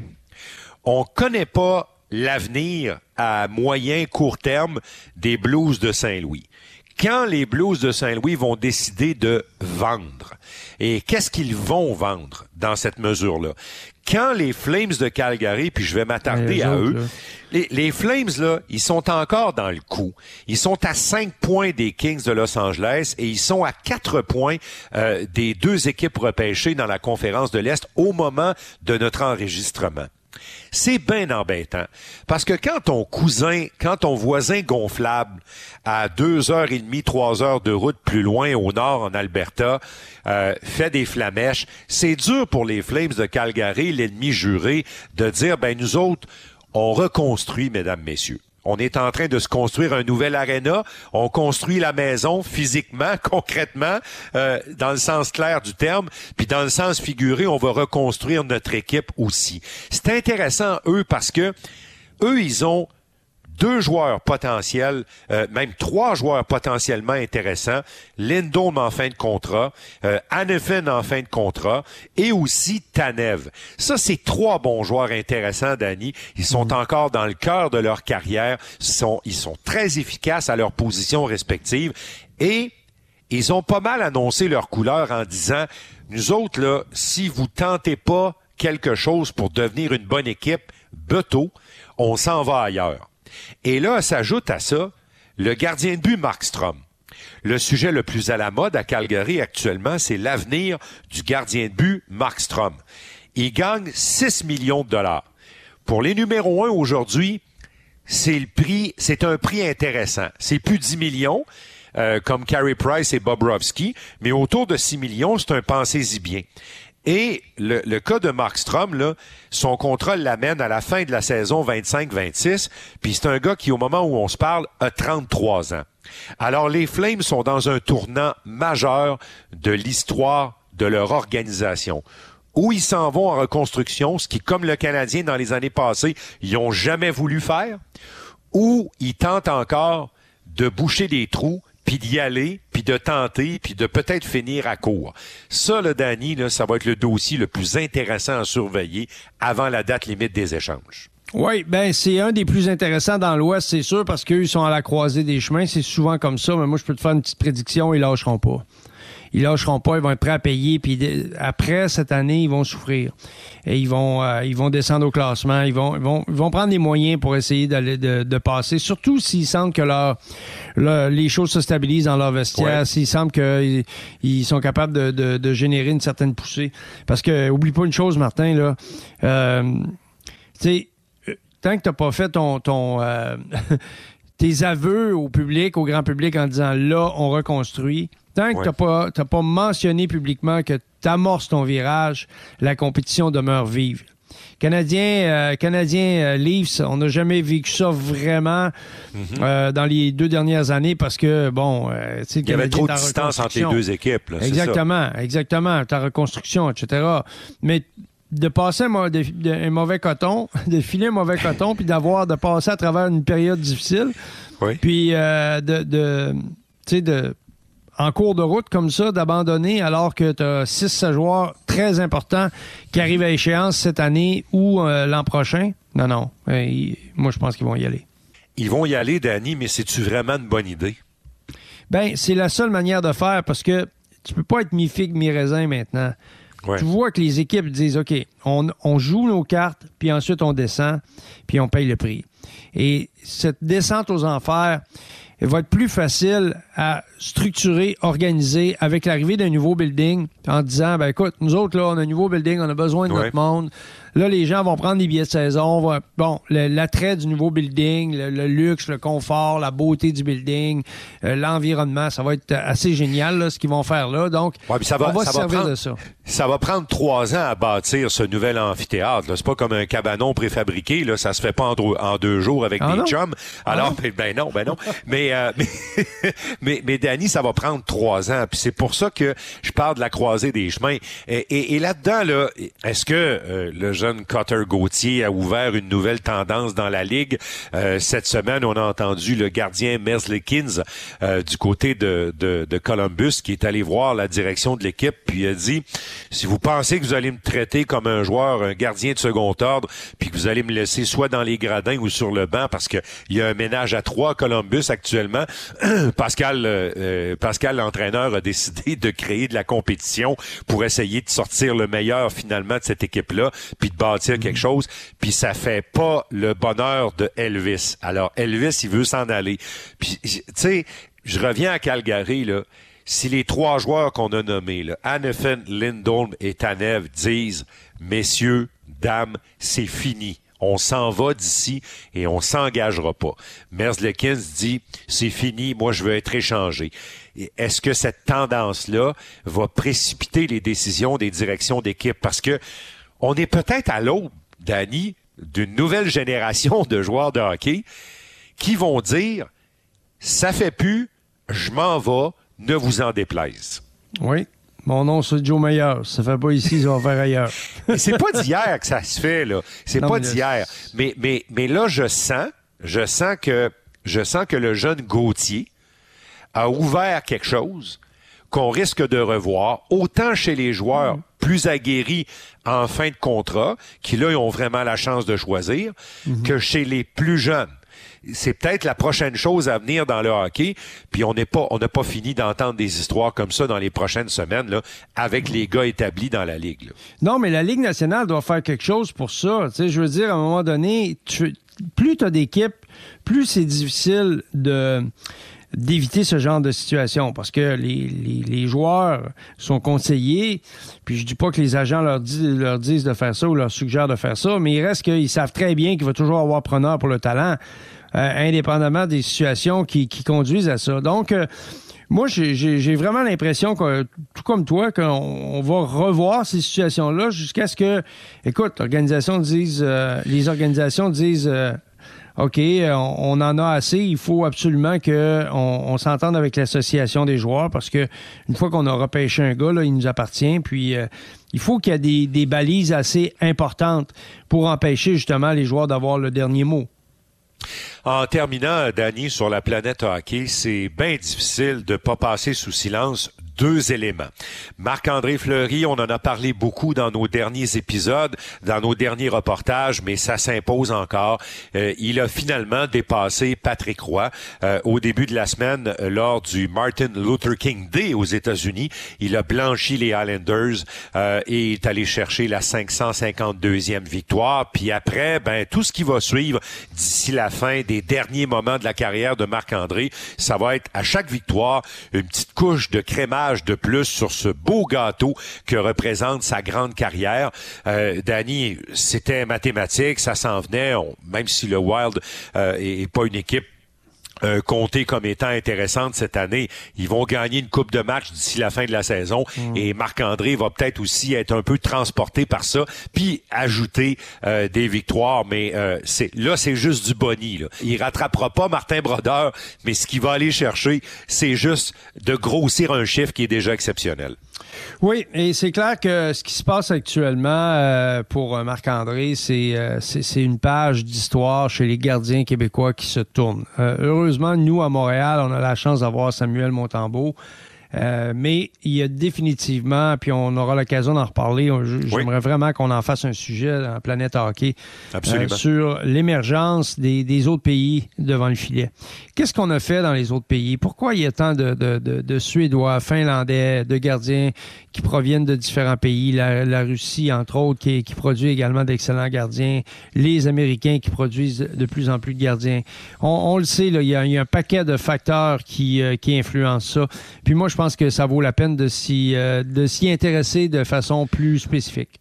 Speaker 3: on connaît pas l'avenir à moyen court terme des Blues de Saint-Louis quand les Blues de Saint-Louis vont décider de vendre, et qu'est-ce qu'ils vont vendre dans cette mesure-là? Quand les Flames de Calgary, puis je vais m'attarder à eux, Les, Flames, là, ils sont encore dans le coup. Ils sont à cinq points des Kings de Los Angeles et ils sont à quatre points euh, des deux équipes repêchées dans la conférence de l'Est au moment de notre enregistrement. C'est bien embêtant. Parce que quand ton cousin, quand ton voisin gonflable à deux heures et demie, trois heures de route plus loin au nord en Alberta, euh, fait des flamèches, c'est dur pour les Flames de Calgary, l'ennemi juré, de dire, ben nous autres, on reconstruit, mesdames, messieurs On est en train de se construire un nouvel aréna. On construit la maison physiquement, concrètement, euh, dans le sens clair du terme. Puis dans le sens figuré, on va reconstruire notre équipe aussi. C'est intéressant, eux, parce que eux, ils ont deux joueurs potentiels, euh, même trois joueurs potentiellement intéressants. Lindholm en fin de contrat, euh, en fin de contrat et aussi Tanev. Ça, c'est trois bons joueurs intéressants, Danny. Ils sont mhm. encore dans le cœur de leur carrière. Ils sont, ils sont très efficaces à leur position respective et ils ont pas mal annoncé leur couleur en disant, nous autres, là, si vous tentez pas quelque chose pour devenir une bonne équipe, beto, on s'en va ailleurs. Et là, s'ajoute à ça le gardien de but Markstrom. Le sujet le plus à la mode à Calgary actuellement, c'est l'avenir du gardien de but Markstrom. Il gagne 6 millions de dollars. Pour les numéros 1 aujourd'hui, c'est un prix intéressant. C'est plus 10 millions, euh, comme Carey Price et Bobrovsky, mais autour de 6 millions, c'est un pensez-y bien. Et le, cas de Markstrom, là, son contrat l'amène à la fin de la saison 25-26, puis c'est un gars qui, au moment où on se parle, a 33 ans. Alors les Flames sont dans un tournant majeur de l'histoire de leur organisation où ils s'en vont en reconstruction, ce qui, comme le Canadien dans les années passées, ils n'ont jamais voulu faire, ou ils tentent encore de boucher des trous puis d'y aller, puis de tenter, puis de peut-être finir à court. Ça, le Danny, ça va être le dossier le plus intéressant à surveiller avant la date limite des échanges.
Speaker 4: Oui, ben c'est un des plus intéressants dans l'Ouest, c'est sûr, parce qu'eux, sont à la croisée des chemins. C'est souvent comme ça, mais moi, je peux te faire une petite prédiction, ils lâcheront pas ils lâcheront pas, ils vont être prêts à payer. Puis après cette année, ils vont souffrir et ils vont euh, ils vont descendre au classement. Ils vont ils vont ils vont prendre des moyens pour essayer d'aller de, de, passer. Surtout s'ils sentent que leur, les choses se stabilisent dans leur vestiaire, s'ils sentent qu'ils ils sont capables de, de, de, générer une certaine poussée. Parce que oublie pas une chose, Martin là. Euh, tu sais, tant que t'as pas fait ton ton euh, tes aveux au public, au grand public en disant là, on reconstruit Tant que tu n'as pas, mentionné publiquement que tu amorces ton virage, la compétition demeure vive. Canadien, euh, Canadien euh, Leafs, on n'a jamais vécu ça vraiment mhm. euh, dans les deux dernières années parce que, bon,
Speaker 3: il y avait trop de distance entre les deux équipes.
Speaker 4: exactement, exactement, ta reconstruction, etc. Mais de passer un, mauvais coton, de filer un mauvais coton, puis d'avoir de passer à travers une période difficile, puis de, de tu sais, de en cours de route comme ça d'abandonner alors que tu as 6 joueurs très importants qui arrivent à échéance cette année ou euh, l'an prochain? Non, non. Euh, moi, je pense qu'ils vont y aller.
Speaker 3: Ils vont y aller, Danny, mais c'est-tu vraiment une bonne idée?
Speaker 4: Ben, c'est la seule manière de faire parce que tu peux pas être mi-figue, mi-raisin maintenant. Tu vois que les équipes disent, OK, on, on joue nos cartes, puis ensuite on descend, puis on paye le prix. Et cette descente aux enfers, va être plus facile à structurer, organiser avec l'arrivée d'un nouveau building en disant, ben écoute, nous autres, là, on a un nouveau building, on a besoin de notre monde. Là, les gens vont prendre des billets de saison. bon, l'attrait du nouveau building, le, luxe, le confort, la beauté du building, euh, l'environnement, ça va être assez génial, là, ce qu'ils vont faire là. Donc,
Speaker 3: ça va, on va se servir de ça. Ça va prendre trois ans à bâtir ce nouvel amphithéâtre. C'est pas comme un cabanon préfabriqué. Là, ça se fait pas en, deux jours avec ah des chums. Ah Alors, ben, ben, non, ben non. mais, euh, mais, mais, mais, Danny, ça va prendre trois ans. Puis c'est pour ça que je parle de la croisée des chemins. Et, et, là-dedans, là, est-ce que euh, le jeune Cutter Gauthier a ouvert une nouvelle tendance dans la ligue. Euh, cette semaine, on a entendu le gardien Merzlikins euh, du côté de, de, Columbus qui est allé voir la direction de l'équipe puis a dit si vous pensez que vous allez me traiter comme un joueur, un gardien de second ordre, puis que vous allez me laisser soit dans les gradins ou sur le banc parce que il y a un ménage à trois à Columbus actuellement, Pascal euh, Pascal l'entraîneur a décidé de créer de la compétition pour essayer de sortir le meilleur finalement de cette équipe là puis bâtir quelque chose, puis ça fait pas le bonheur de Elvis. Alors Elvis, il veut s'en aller. Puis tu sais, je reviens à Calgary là. Si les trois joueurs qu'on a nommés, là, Annefen, Lindholm et Tanev, disent Messieurs, dames, c'est fini. On s'en va d'ici et on s'engagera pas. Merzlikins dit c'est fini, moi je veux être échangé. Est-ce que cette tendance-là va précipiter les décisions des directions d'équipe? Parce que on est peut-être à l'aube, Danny, d'une nouvelle génération de joueurs de hockey qui vont dire ça fait plus, je m'en vais, ne vous en déplaise.
Speaker 4: Oui. Mon nom, c'est Joe Meilleur. Ça fait pas ici, ça va faire ailleurs.
Speaker 3: c'est pas d'hier que ça se fait, là. C'est pas d'hier. Mais, mais, mais là, je sens, je sens que, je sens que le jeune Gauthier a ouvert quelque chose qu'on risque de revoir, autant chez les joueurs mm. plus aguerris en fin de contrat, qui là, ont vraiment la chance de choisir, mm-hmm. que chez les plus jeunes c'est peut-être la prochaine chose à venir dans le hockey. Puis on n'est pas, on n'a pas fini d'entendre des histoires comme ça dans les prochaines semaines là, avec les gars établis dans la ligue.
Speaker 4: Non, mais la ligue nationale doit faire quelque chose pour ça. Tu sais, je veux dire, à un moment donné, plus tu as d'équipes, plus c'est difficile de d'éviter ce genre de situation parce que les, les, joueurs sont conseillés, puis je dis pas que les agents leur, leur disent de faire ça ou leur suggèrent de faire ça, mais il reste qu'ils savent très bien qu'il va toujours avoir preneur pour le talent. Euh, indépendamment des situations qui, conduisent à ça. Donc, euh, moi, j'ai vraiment l'impression que, tout comme toi, qu'on va revoir ces situations-là jusqu'à ce que, écoute, l'organisation dise, euh, les organisations disent, OK, on, en a assez. Il faut absolument qu'on on, s'entende avec l'association des joueurs parce que une fois qu'on aura pêché un gars, il nous appartient. Puis il faut qu'il y ait des, balises assez importantes pour empêcher justement les joueurs d'avoir le dernier mot.
Speaker 3: En terminant, Danny, sur la planète hockey, c'est bien difficile de pas passer sous silence deux éléments. Marc-André Fleury, on en a parlé beaucoup dans nos derniers épisodes, dans nos derniers reportages, mais ça s'impose encore. Euh, il a finalement dépassé Patrick Roy euh, au début de la semaine euh, lors du Martin Luther King Day aux États-Unis. Il a blanchi les Islanders et est allé chercher la 552e victoire. Puis après, ben tout ce qui va suivre d'ici la fin des derniers moments de la carrière de Marc-André, ça va être à chaque victoire une petite couche de crémage de plus sur ce beau gâteau que représente sa grande carrière. Euh, Danny, c'était mathématique, ça s'en venait, même si le Wild euh, est pas une équipe euh, comme étant intéressante cette année. Ils vont gagner une coupe de match d'ici la fin de la saison mm. et Marc-André va peut-être aussi être un peu transporté par ça, puis ajouter euh, des victoires. Mais euh, c'est là, c'est juste du boni. Là. Il rattrapera pas Martin Brodeur, mais ce qu'il va aller chercher, c'est juste de grossir un chiffre qui est déjà exceptionnel.
Speaker 4: Oui, et c'est clair que ce qui se passe actuellement euh, pour Marc-André, euh, c'est, c'est, une page d'histoire chez les gardiens québécois qui se tourne. Euh, heureusement, nous, à Montréal, on a la chance d'avoir Samuel Montembeau. Euh, mais il y a définitivement, puis on aura l'occasion d'en reparler. J'aimerais vraiment qu'on en fasse un sujet dans Planète Hockey euh, sur l'émergence des, des, autres pays devant le filet. Qu'est-ce qu'on a fait dans les autres pays? Pourquoi il y a tant de, de, de, de Suédois, Finlandais, de gardiens qui proviennent de différents pays? La, la Russie, entre autres, qui, qui produit également d'excellents gardiens. Les Américains qui produisent de plus en plus de gardiens. On, on le sait, là, il, y a, il y a un paquet de facteurs qui, euh, qui influencent ça. Puis moi, je pense que ça vaut la peine de s'y, euh, de s'y intéresser de façon plus spécifique?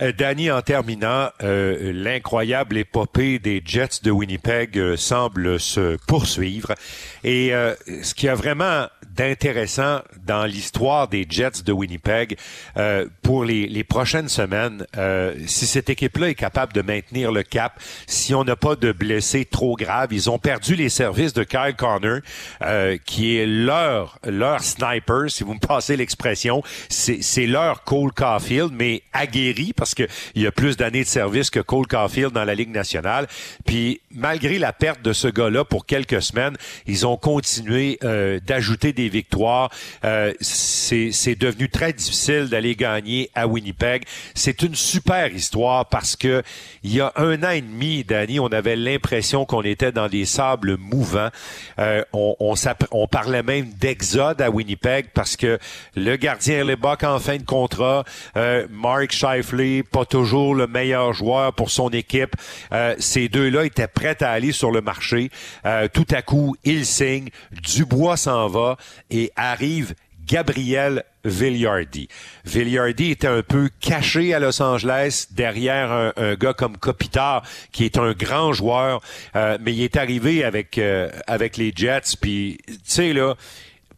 Speaker 3: Euh, Danny, en terminant, euh, l'incroyable épopée des Jets de Winnipeg euh, semble se poursuivre. Et ce qui a vraiment d'intéressant dans l'histoire des Jets de Winnipeg pour les, les, prochaines semaines, si cette équipe-là est capable de maintenir le cap, si on n'a pas de blessés trop graves, ils ont perdu les services de Kyle Connor, qui est leur leur sniper, si vous me passez l'expression, c'est leur Cole Caulfield, mais aguerri parce qu'il y a plus d'années de service que Cole Caulfield dans la Ligue nationale. Puis malgré la perte de ce gars-là pour quelques semaines, ils ont continué euh, d'ajouter des Euh, c'est devenu très difficile d'aller gagner à Winnipeg. C'est une super histoire parce que il y a un an et demi, Danny, on avait l'impression qu'on était dans des sables mouvants. Euh, on, parlait même d'exode à Winnipeg parce que le gardien Lebach en fin de contrat, Mark Scheifele, pas toujours le meilleur joueur pour son équipe. ces deux-là étaient prêts à aller sur le marché. Euh, tout à coup, il signe, Dubois s'en va et arrive Gabriel Villardi. Villardi était un peu caché à Los Angeles derrière un, gars comme Kopitar, qui est un grand joueur, euh, mais il est arrivé avec euh, avec les Jets. Puis, tu sais là,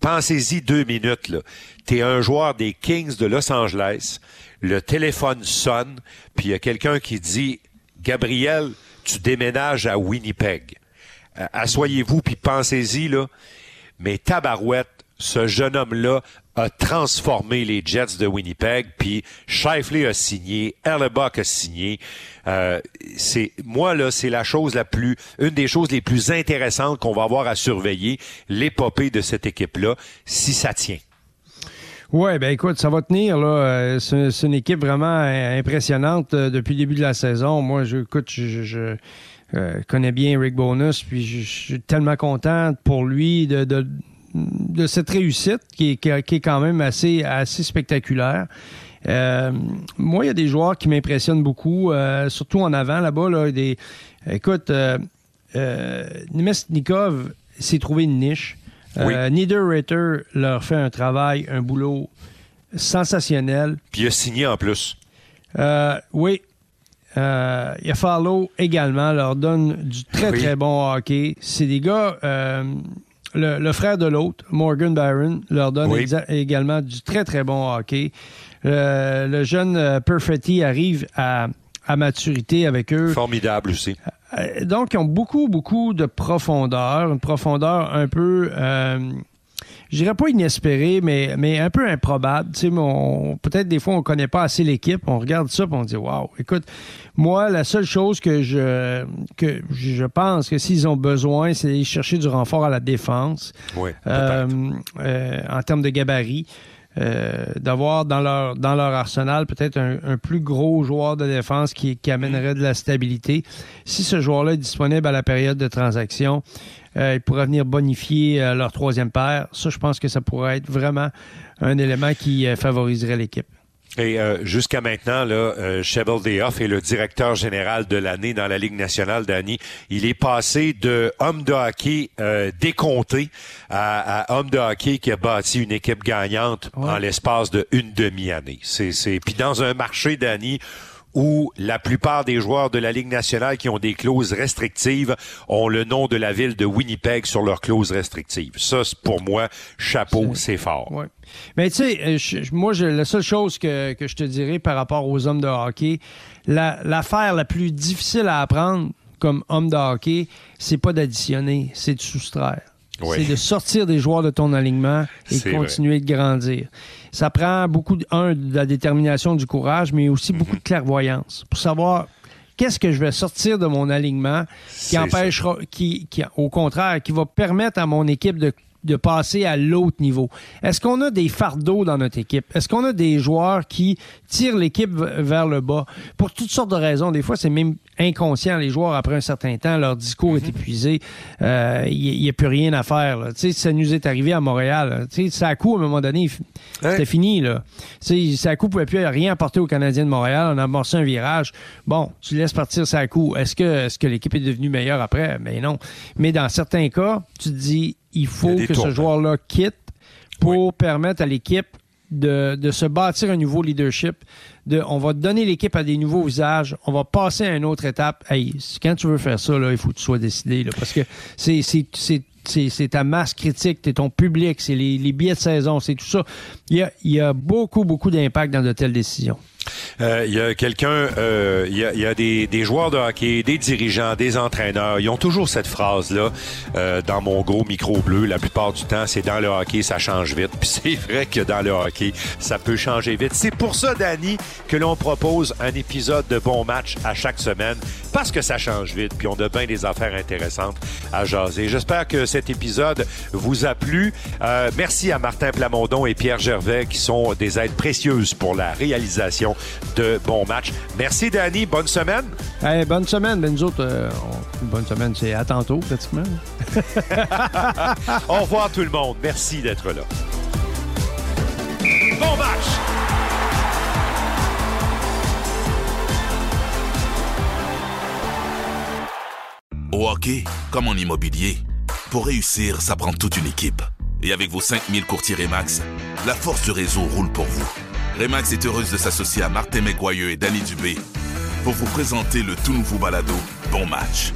Speaker 3: pensez-y deux minutes là. T'es un joueur des Kings de Los Angeles. Le téléphone sonne, puis il y a quelqu'un qui dit Gabriel, tu déménages à Winnipeg. Assoyez-vous puis pensez-y, là. Mais tabarouette, ce jeune homme-là a transformé les Jets de Winnipeg, puis Shifley a signé, Hellebuck a signé. Euh, c'est moi là, c'est la chose la plus, une des choses les plus intéressantes qu'on va avoir à surveiller, l'épopée de cette équipe-là, si ça tient.
Speaker 4: Ouais, ben écoute, ça va tenir là. Euh, c'est une équipe vraiment impressionnante euh, depuis le début de la saison. Moi, je, écoute, je, connais bien Rick Bonus, puis je, suis tellement content pour lui de, de cette réussite qui est, qui est quand même assez, assez spectaculaire. Euh, moi, il y a des joueurs qui m'impressionnent beaucoup, euh, surtout en avant là-bas. Là, des, écoute, euh, euh Nikov s'est trouvé une niche. Oui. Niederreiter leur fait un travail, un boulot sensationnel.
Speaker 3: Puis il a signé en plus.
Speaker 4: oui. Euh, Yafalo également leur donne du très, très bon hockey. C'est des gars le, frère de l'autre, Morgan Barron, leur donne également du très, très bon hockey. Euh, le jeune euh, Perfetti arrive à, maturité avec eux.
Speaker 3: Formidable aussi.
Speaker 4: Euh, donc, ils ont beaucoup, beaucoup de profondeur, une profondeur un peu je dirais pas inespéré, mais, mais un peu improbable. Tu sais, peut-être des fois, on connaît pas assez l'équipe. On regarde ça et on dit, waouh, écoute, moi, la seule chose que je, que je pense que s'ils ont besoin, c'est d'aller chercher du renfort à la défense.
Speaker 3: Oui, euh,
Speaker 4: euh, en termes de gabarit. Euh, d'avoir dans leur dans leur arsenal peut-être un, plus gros joueur de défense qui, qui amènerait de la stabilité. Si ce joueur-là est disponible à la période de transaction, euh, ils pourraient venir bonifier euh, leur troisième paire. Ça, je pense que ça pourrait être vraiment un élément qui euh, favoriserait l'équipe.
Speaker 3: Et jusqu'à maintenant, là, euh, est le directeur général de l'année dans la Ligue nationale, Danny. Il est passé de homme de hockey décompté à, homme de hockey qui a bâti une équipe gagnante en l'espace de une demi-année. C'est, c'est... Puis dans un marché, Danny, où la plupart des joueurs de la Ligue nationale qui ont des clauses restrictives ont le nom de la ville de Winnipeg sur leurs clauses restrictives. Ça, pour moi, chapeau, c'est fort.
Speaker 4: Ouais. Mais tu sais, euh, moi, la seule chose que, je te dirais par rapport aux hommes de hockey, l'affaire la, plus difficile à apprendre comme homme de hockey, c'est pas d'additionner, c'est de soustraire. C'est de sortir des joueurs de ton alignement et continuer de grandir. Ça prend beaucoup, de, un, de la détermination, du courage, mais aussi beaucoup de clairvoyance pour savoir qu'est-ce que je vais sortir de mon alignement qui empêchera, qui, qui, au contraire, qui va permettre à mon équipe de de passer à l'autre niveau. Est-ce qu'on a des fardeaux dans notre équipe? Est-ce qu'on a des joueurs qui tirent l'équipe vers le bas? Pour toutes sortes de raisons. Des fois, c'est même inconscient. Les joueurs, après un certain temps, leur discours est mhm. épuisé. Il euh, n'y a, plus rien à faire. Là. Ça nous est arrivé à Montréal. Ça à coup, à un moment donné, c'était fini. Là. Ça à coup pouvait plus rien apporter aux Canadiens de Montréal. On a amorcé un virage. Bon, tu laisses partir ça à coup. Est-ce que, est-ce que l'équipe est devenue meilleure après? Mais ben non. Mais dans certains cas, tu te dis, il faut que ce joueur-là quitte pour permettre à l'équipe de, de, se bâtir un nouveau leadership. De, on va donner l'équipe à des nouveaux visages. On va passer à une autre étape. Hey, quand tu veux faire ça, là, il faut que tu sois décidé. Là, parce que c'est, c'est, c'est, c'est, ta masse critique, c'est ton public, c'est les, les, billets de saison, c'est tout ça. Il y a, il y a beaucoup, beaucoup d'impact dans de telles décisions.
Speaker 3: Euh, il y a quelqu'un, euh, il y a, des, des, joueurs de hockey, des dirigeants, des entraîneurs. Ils ont toujours cette phrase-là euh, dans mon gros micro bleu. La plupart du temps, c'est dans le hockey, ça change vite. Puis c'est vrai que dans le hockey, ça peut changer vite. C'est pour ça, Danny, que l'on propose un épisode de bon match à chaque semaine parce que ça change vite. Puis on a bien des affaires intéressantes à jaser. J'espère que cet épisode vous a plu. merci à Martin Plamondon et Pierre Gervais qui sont des aides précieuses pour la réalisation de bons matchs. Merci, Danny. Bonne semaine.
Speaker 4: bonne semaine. Ben, nous autres, euh, bonne semaine, c'est à tantôt, pratiquement.
Speaker 3: Au revoir, tout le monde. Merci d'être là. Bon match!
Speaker 1: Au hockey, comme en immobilier, pour réussir, ça prend toute une équipe. Et avec vos 5000 courtiers Remax, la force du réseau roule pour vous. Remax est heureuse de s'associer à Martin McGuire et Danny Dubé pour vous présenter le tout nouveau balado Bon Match.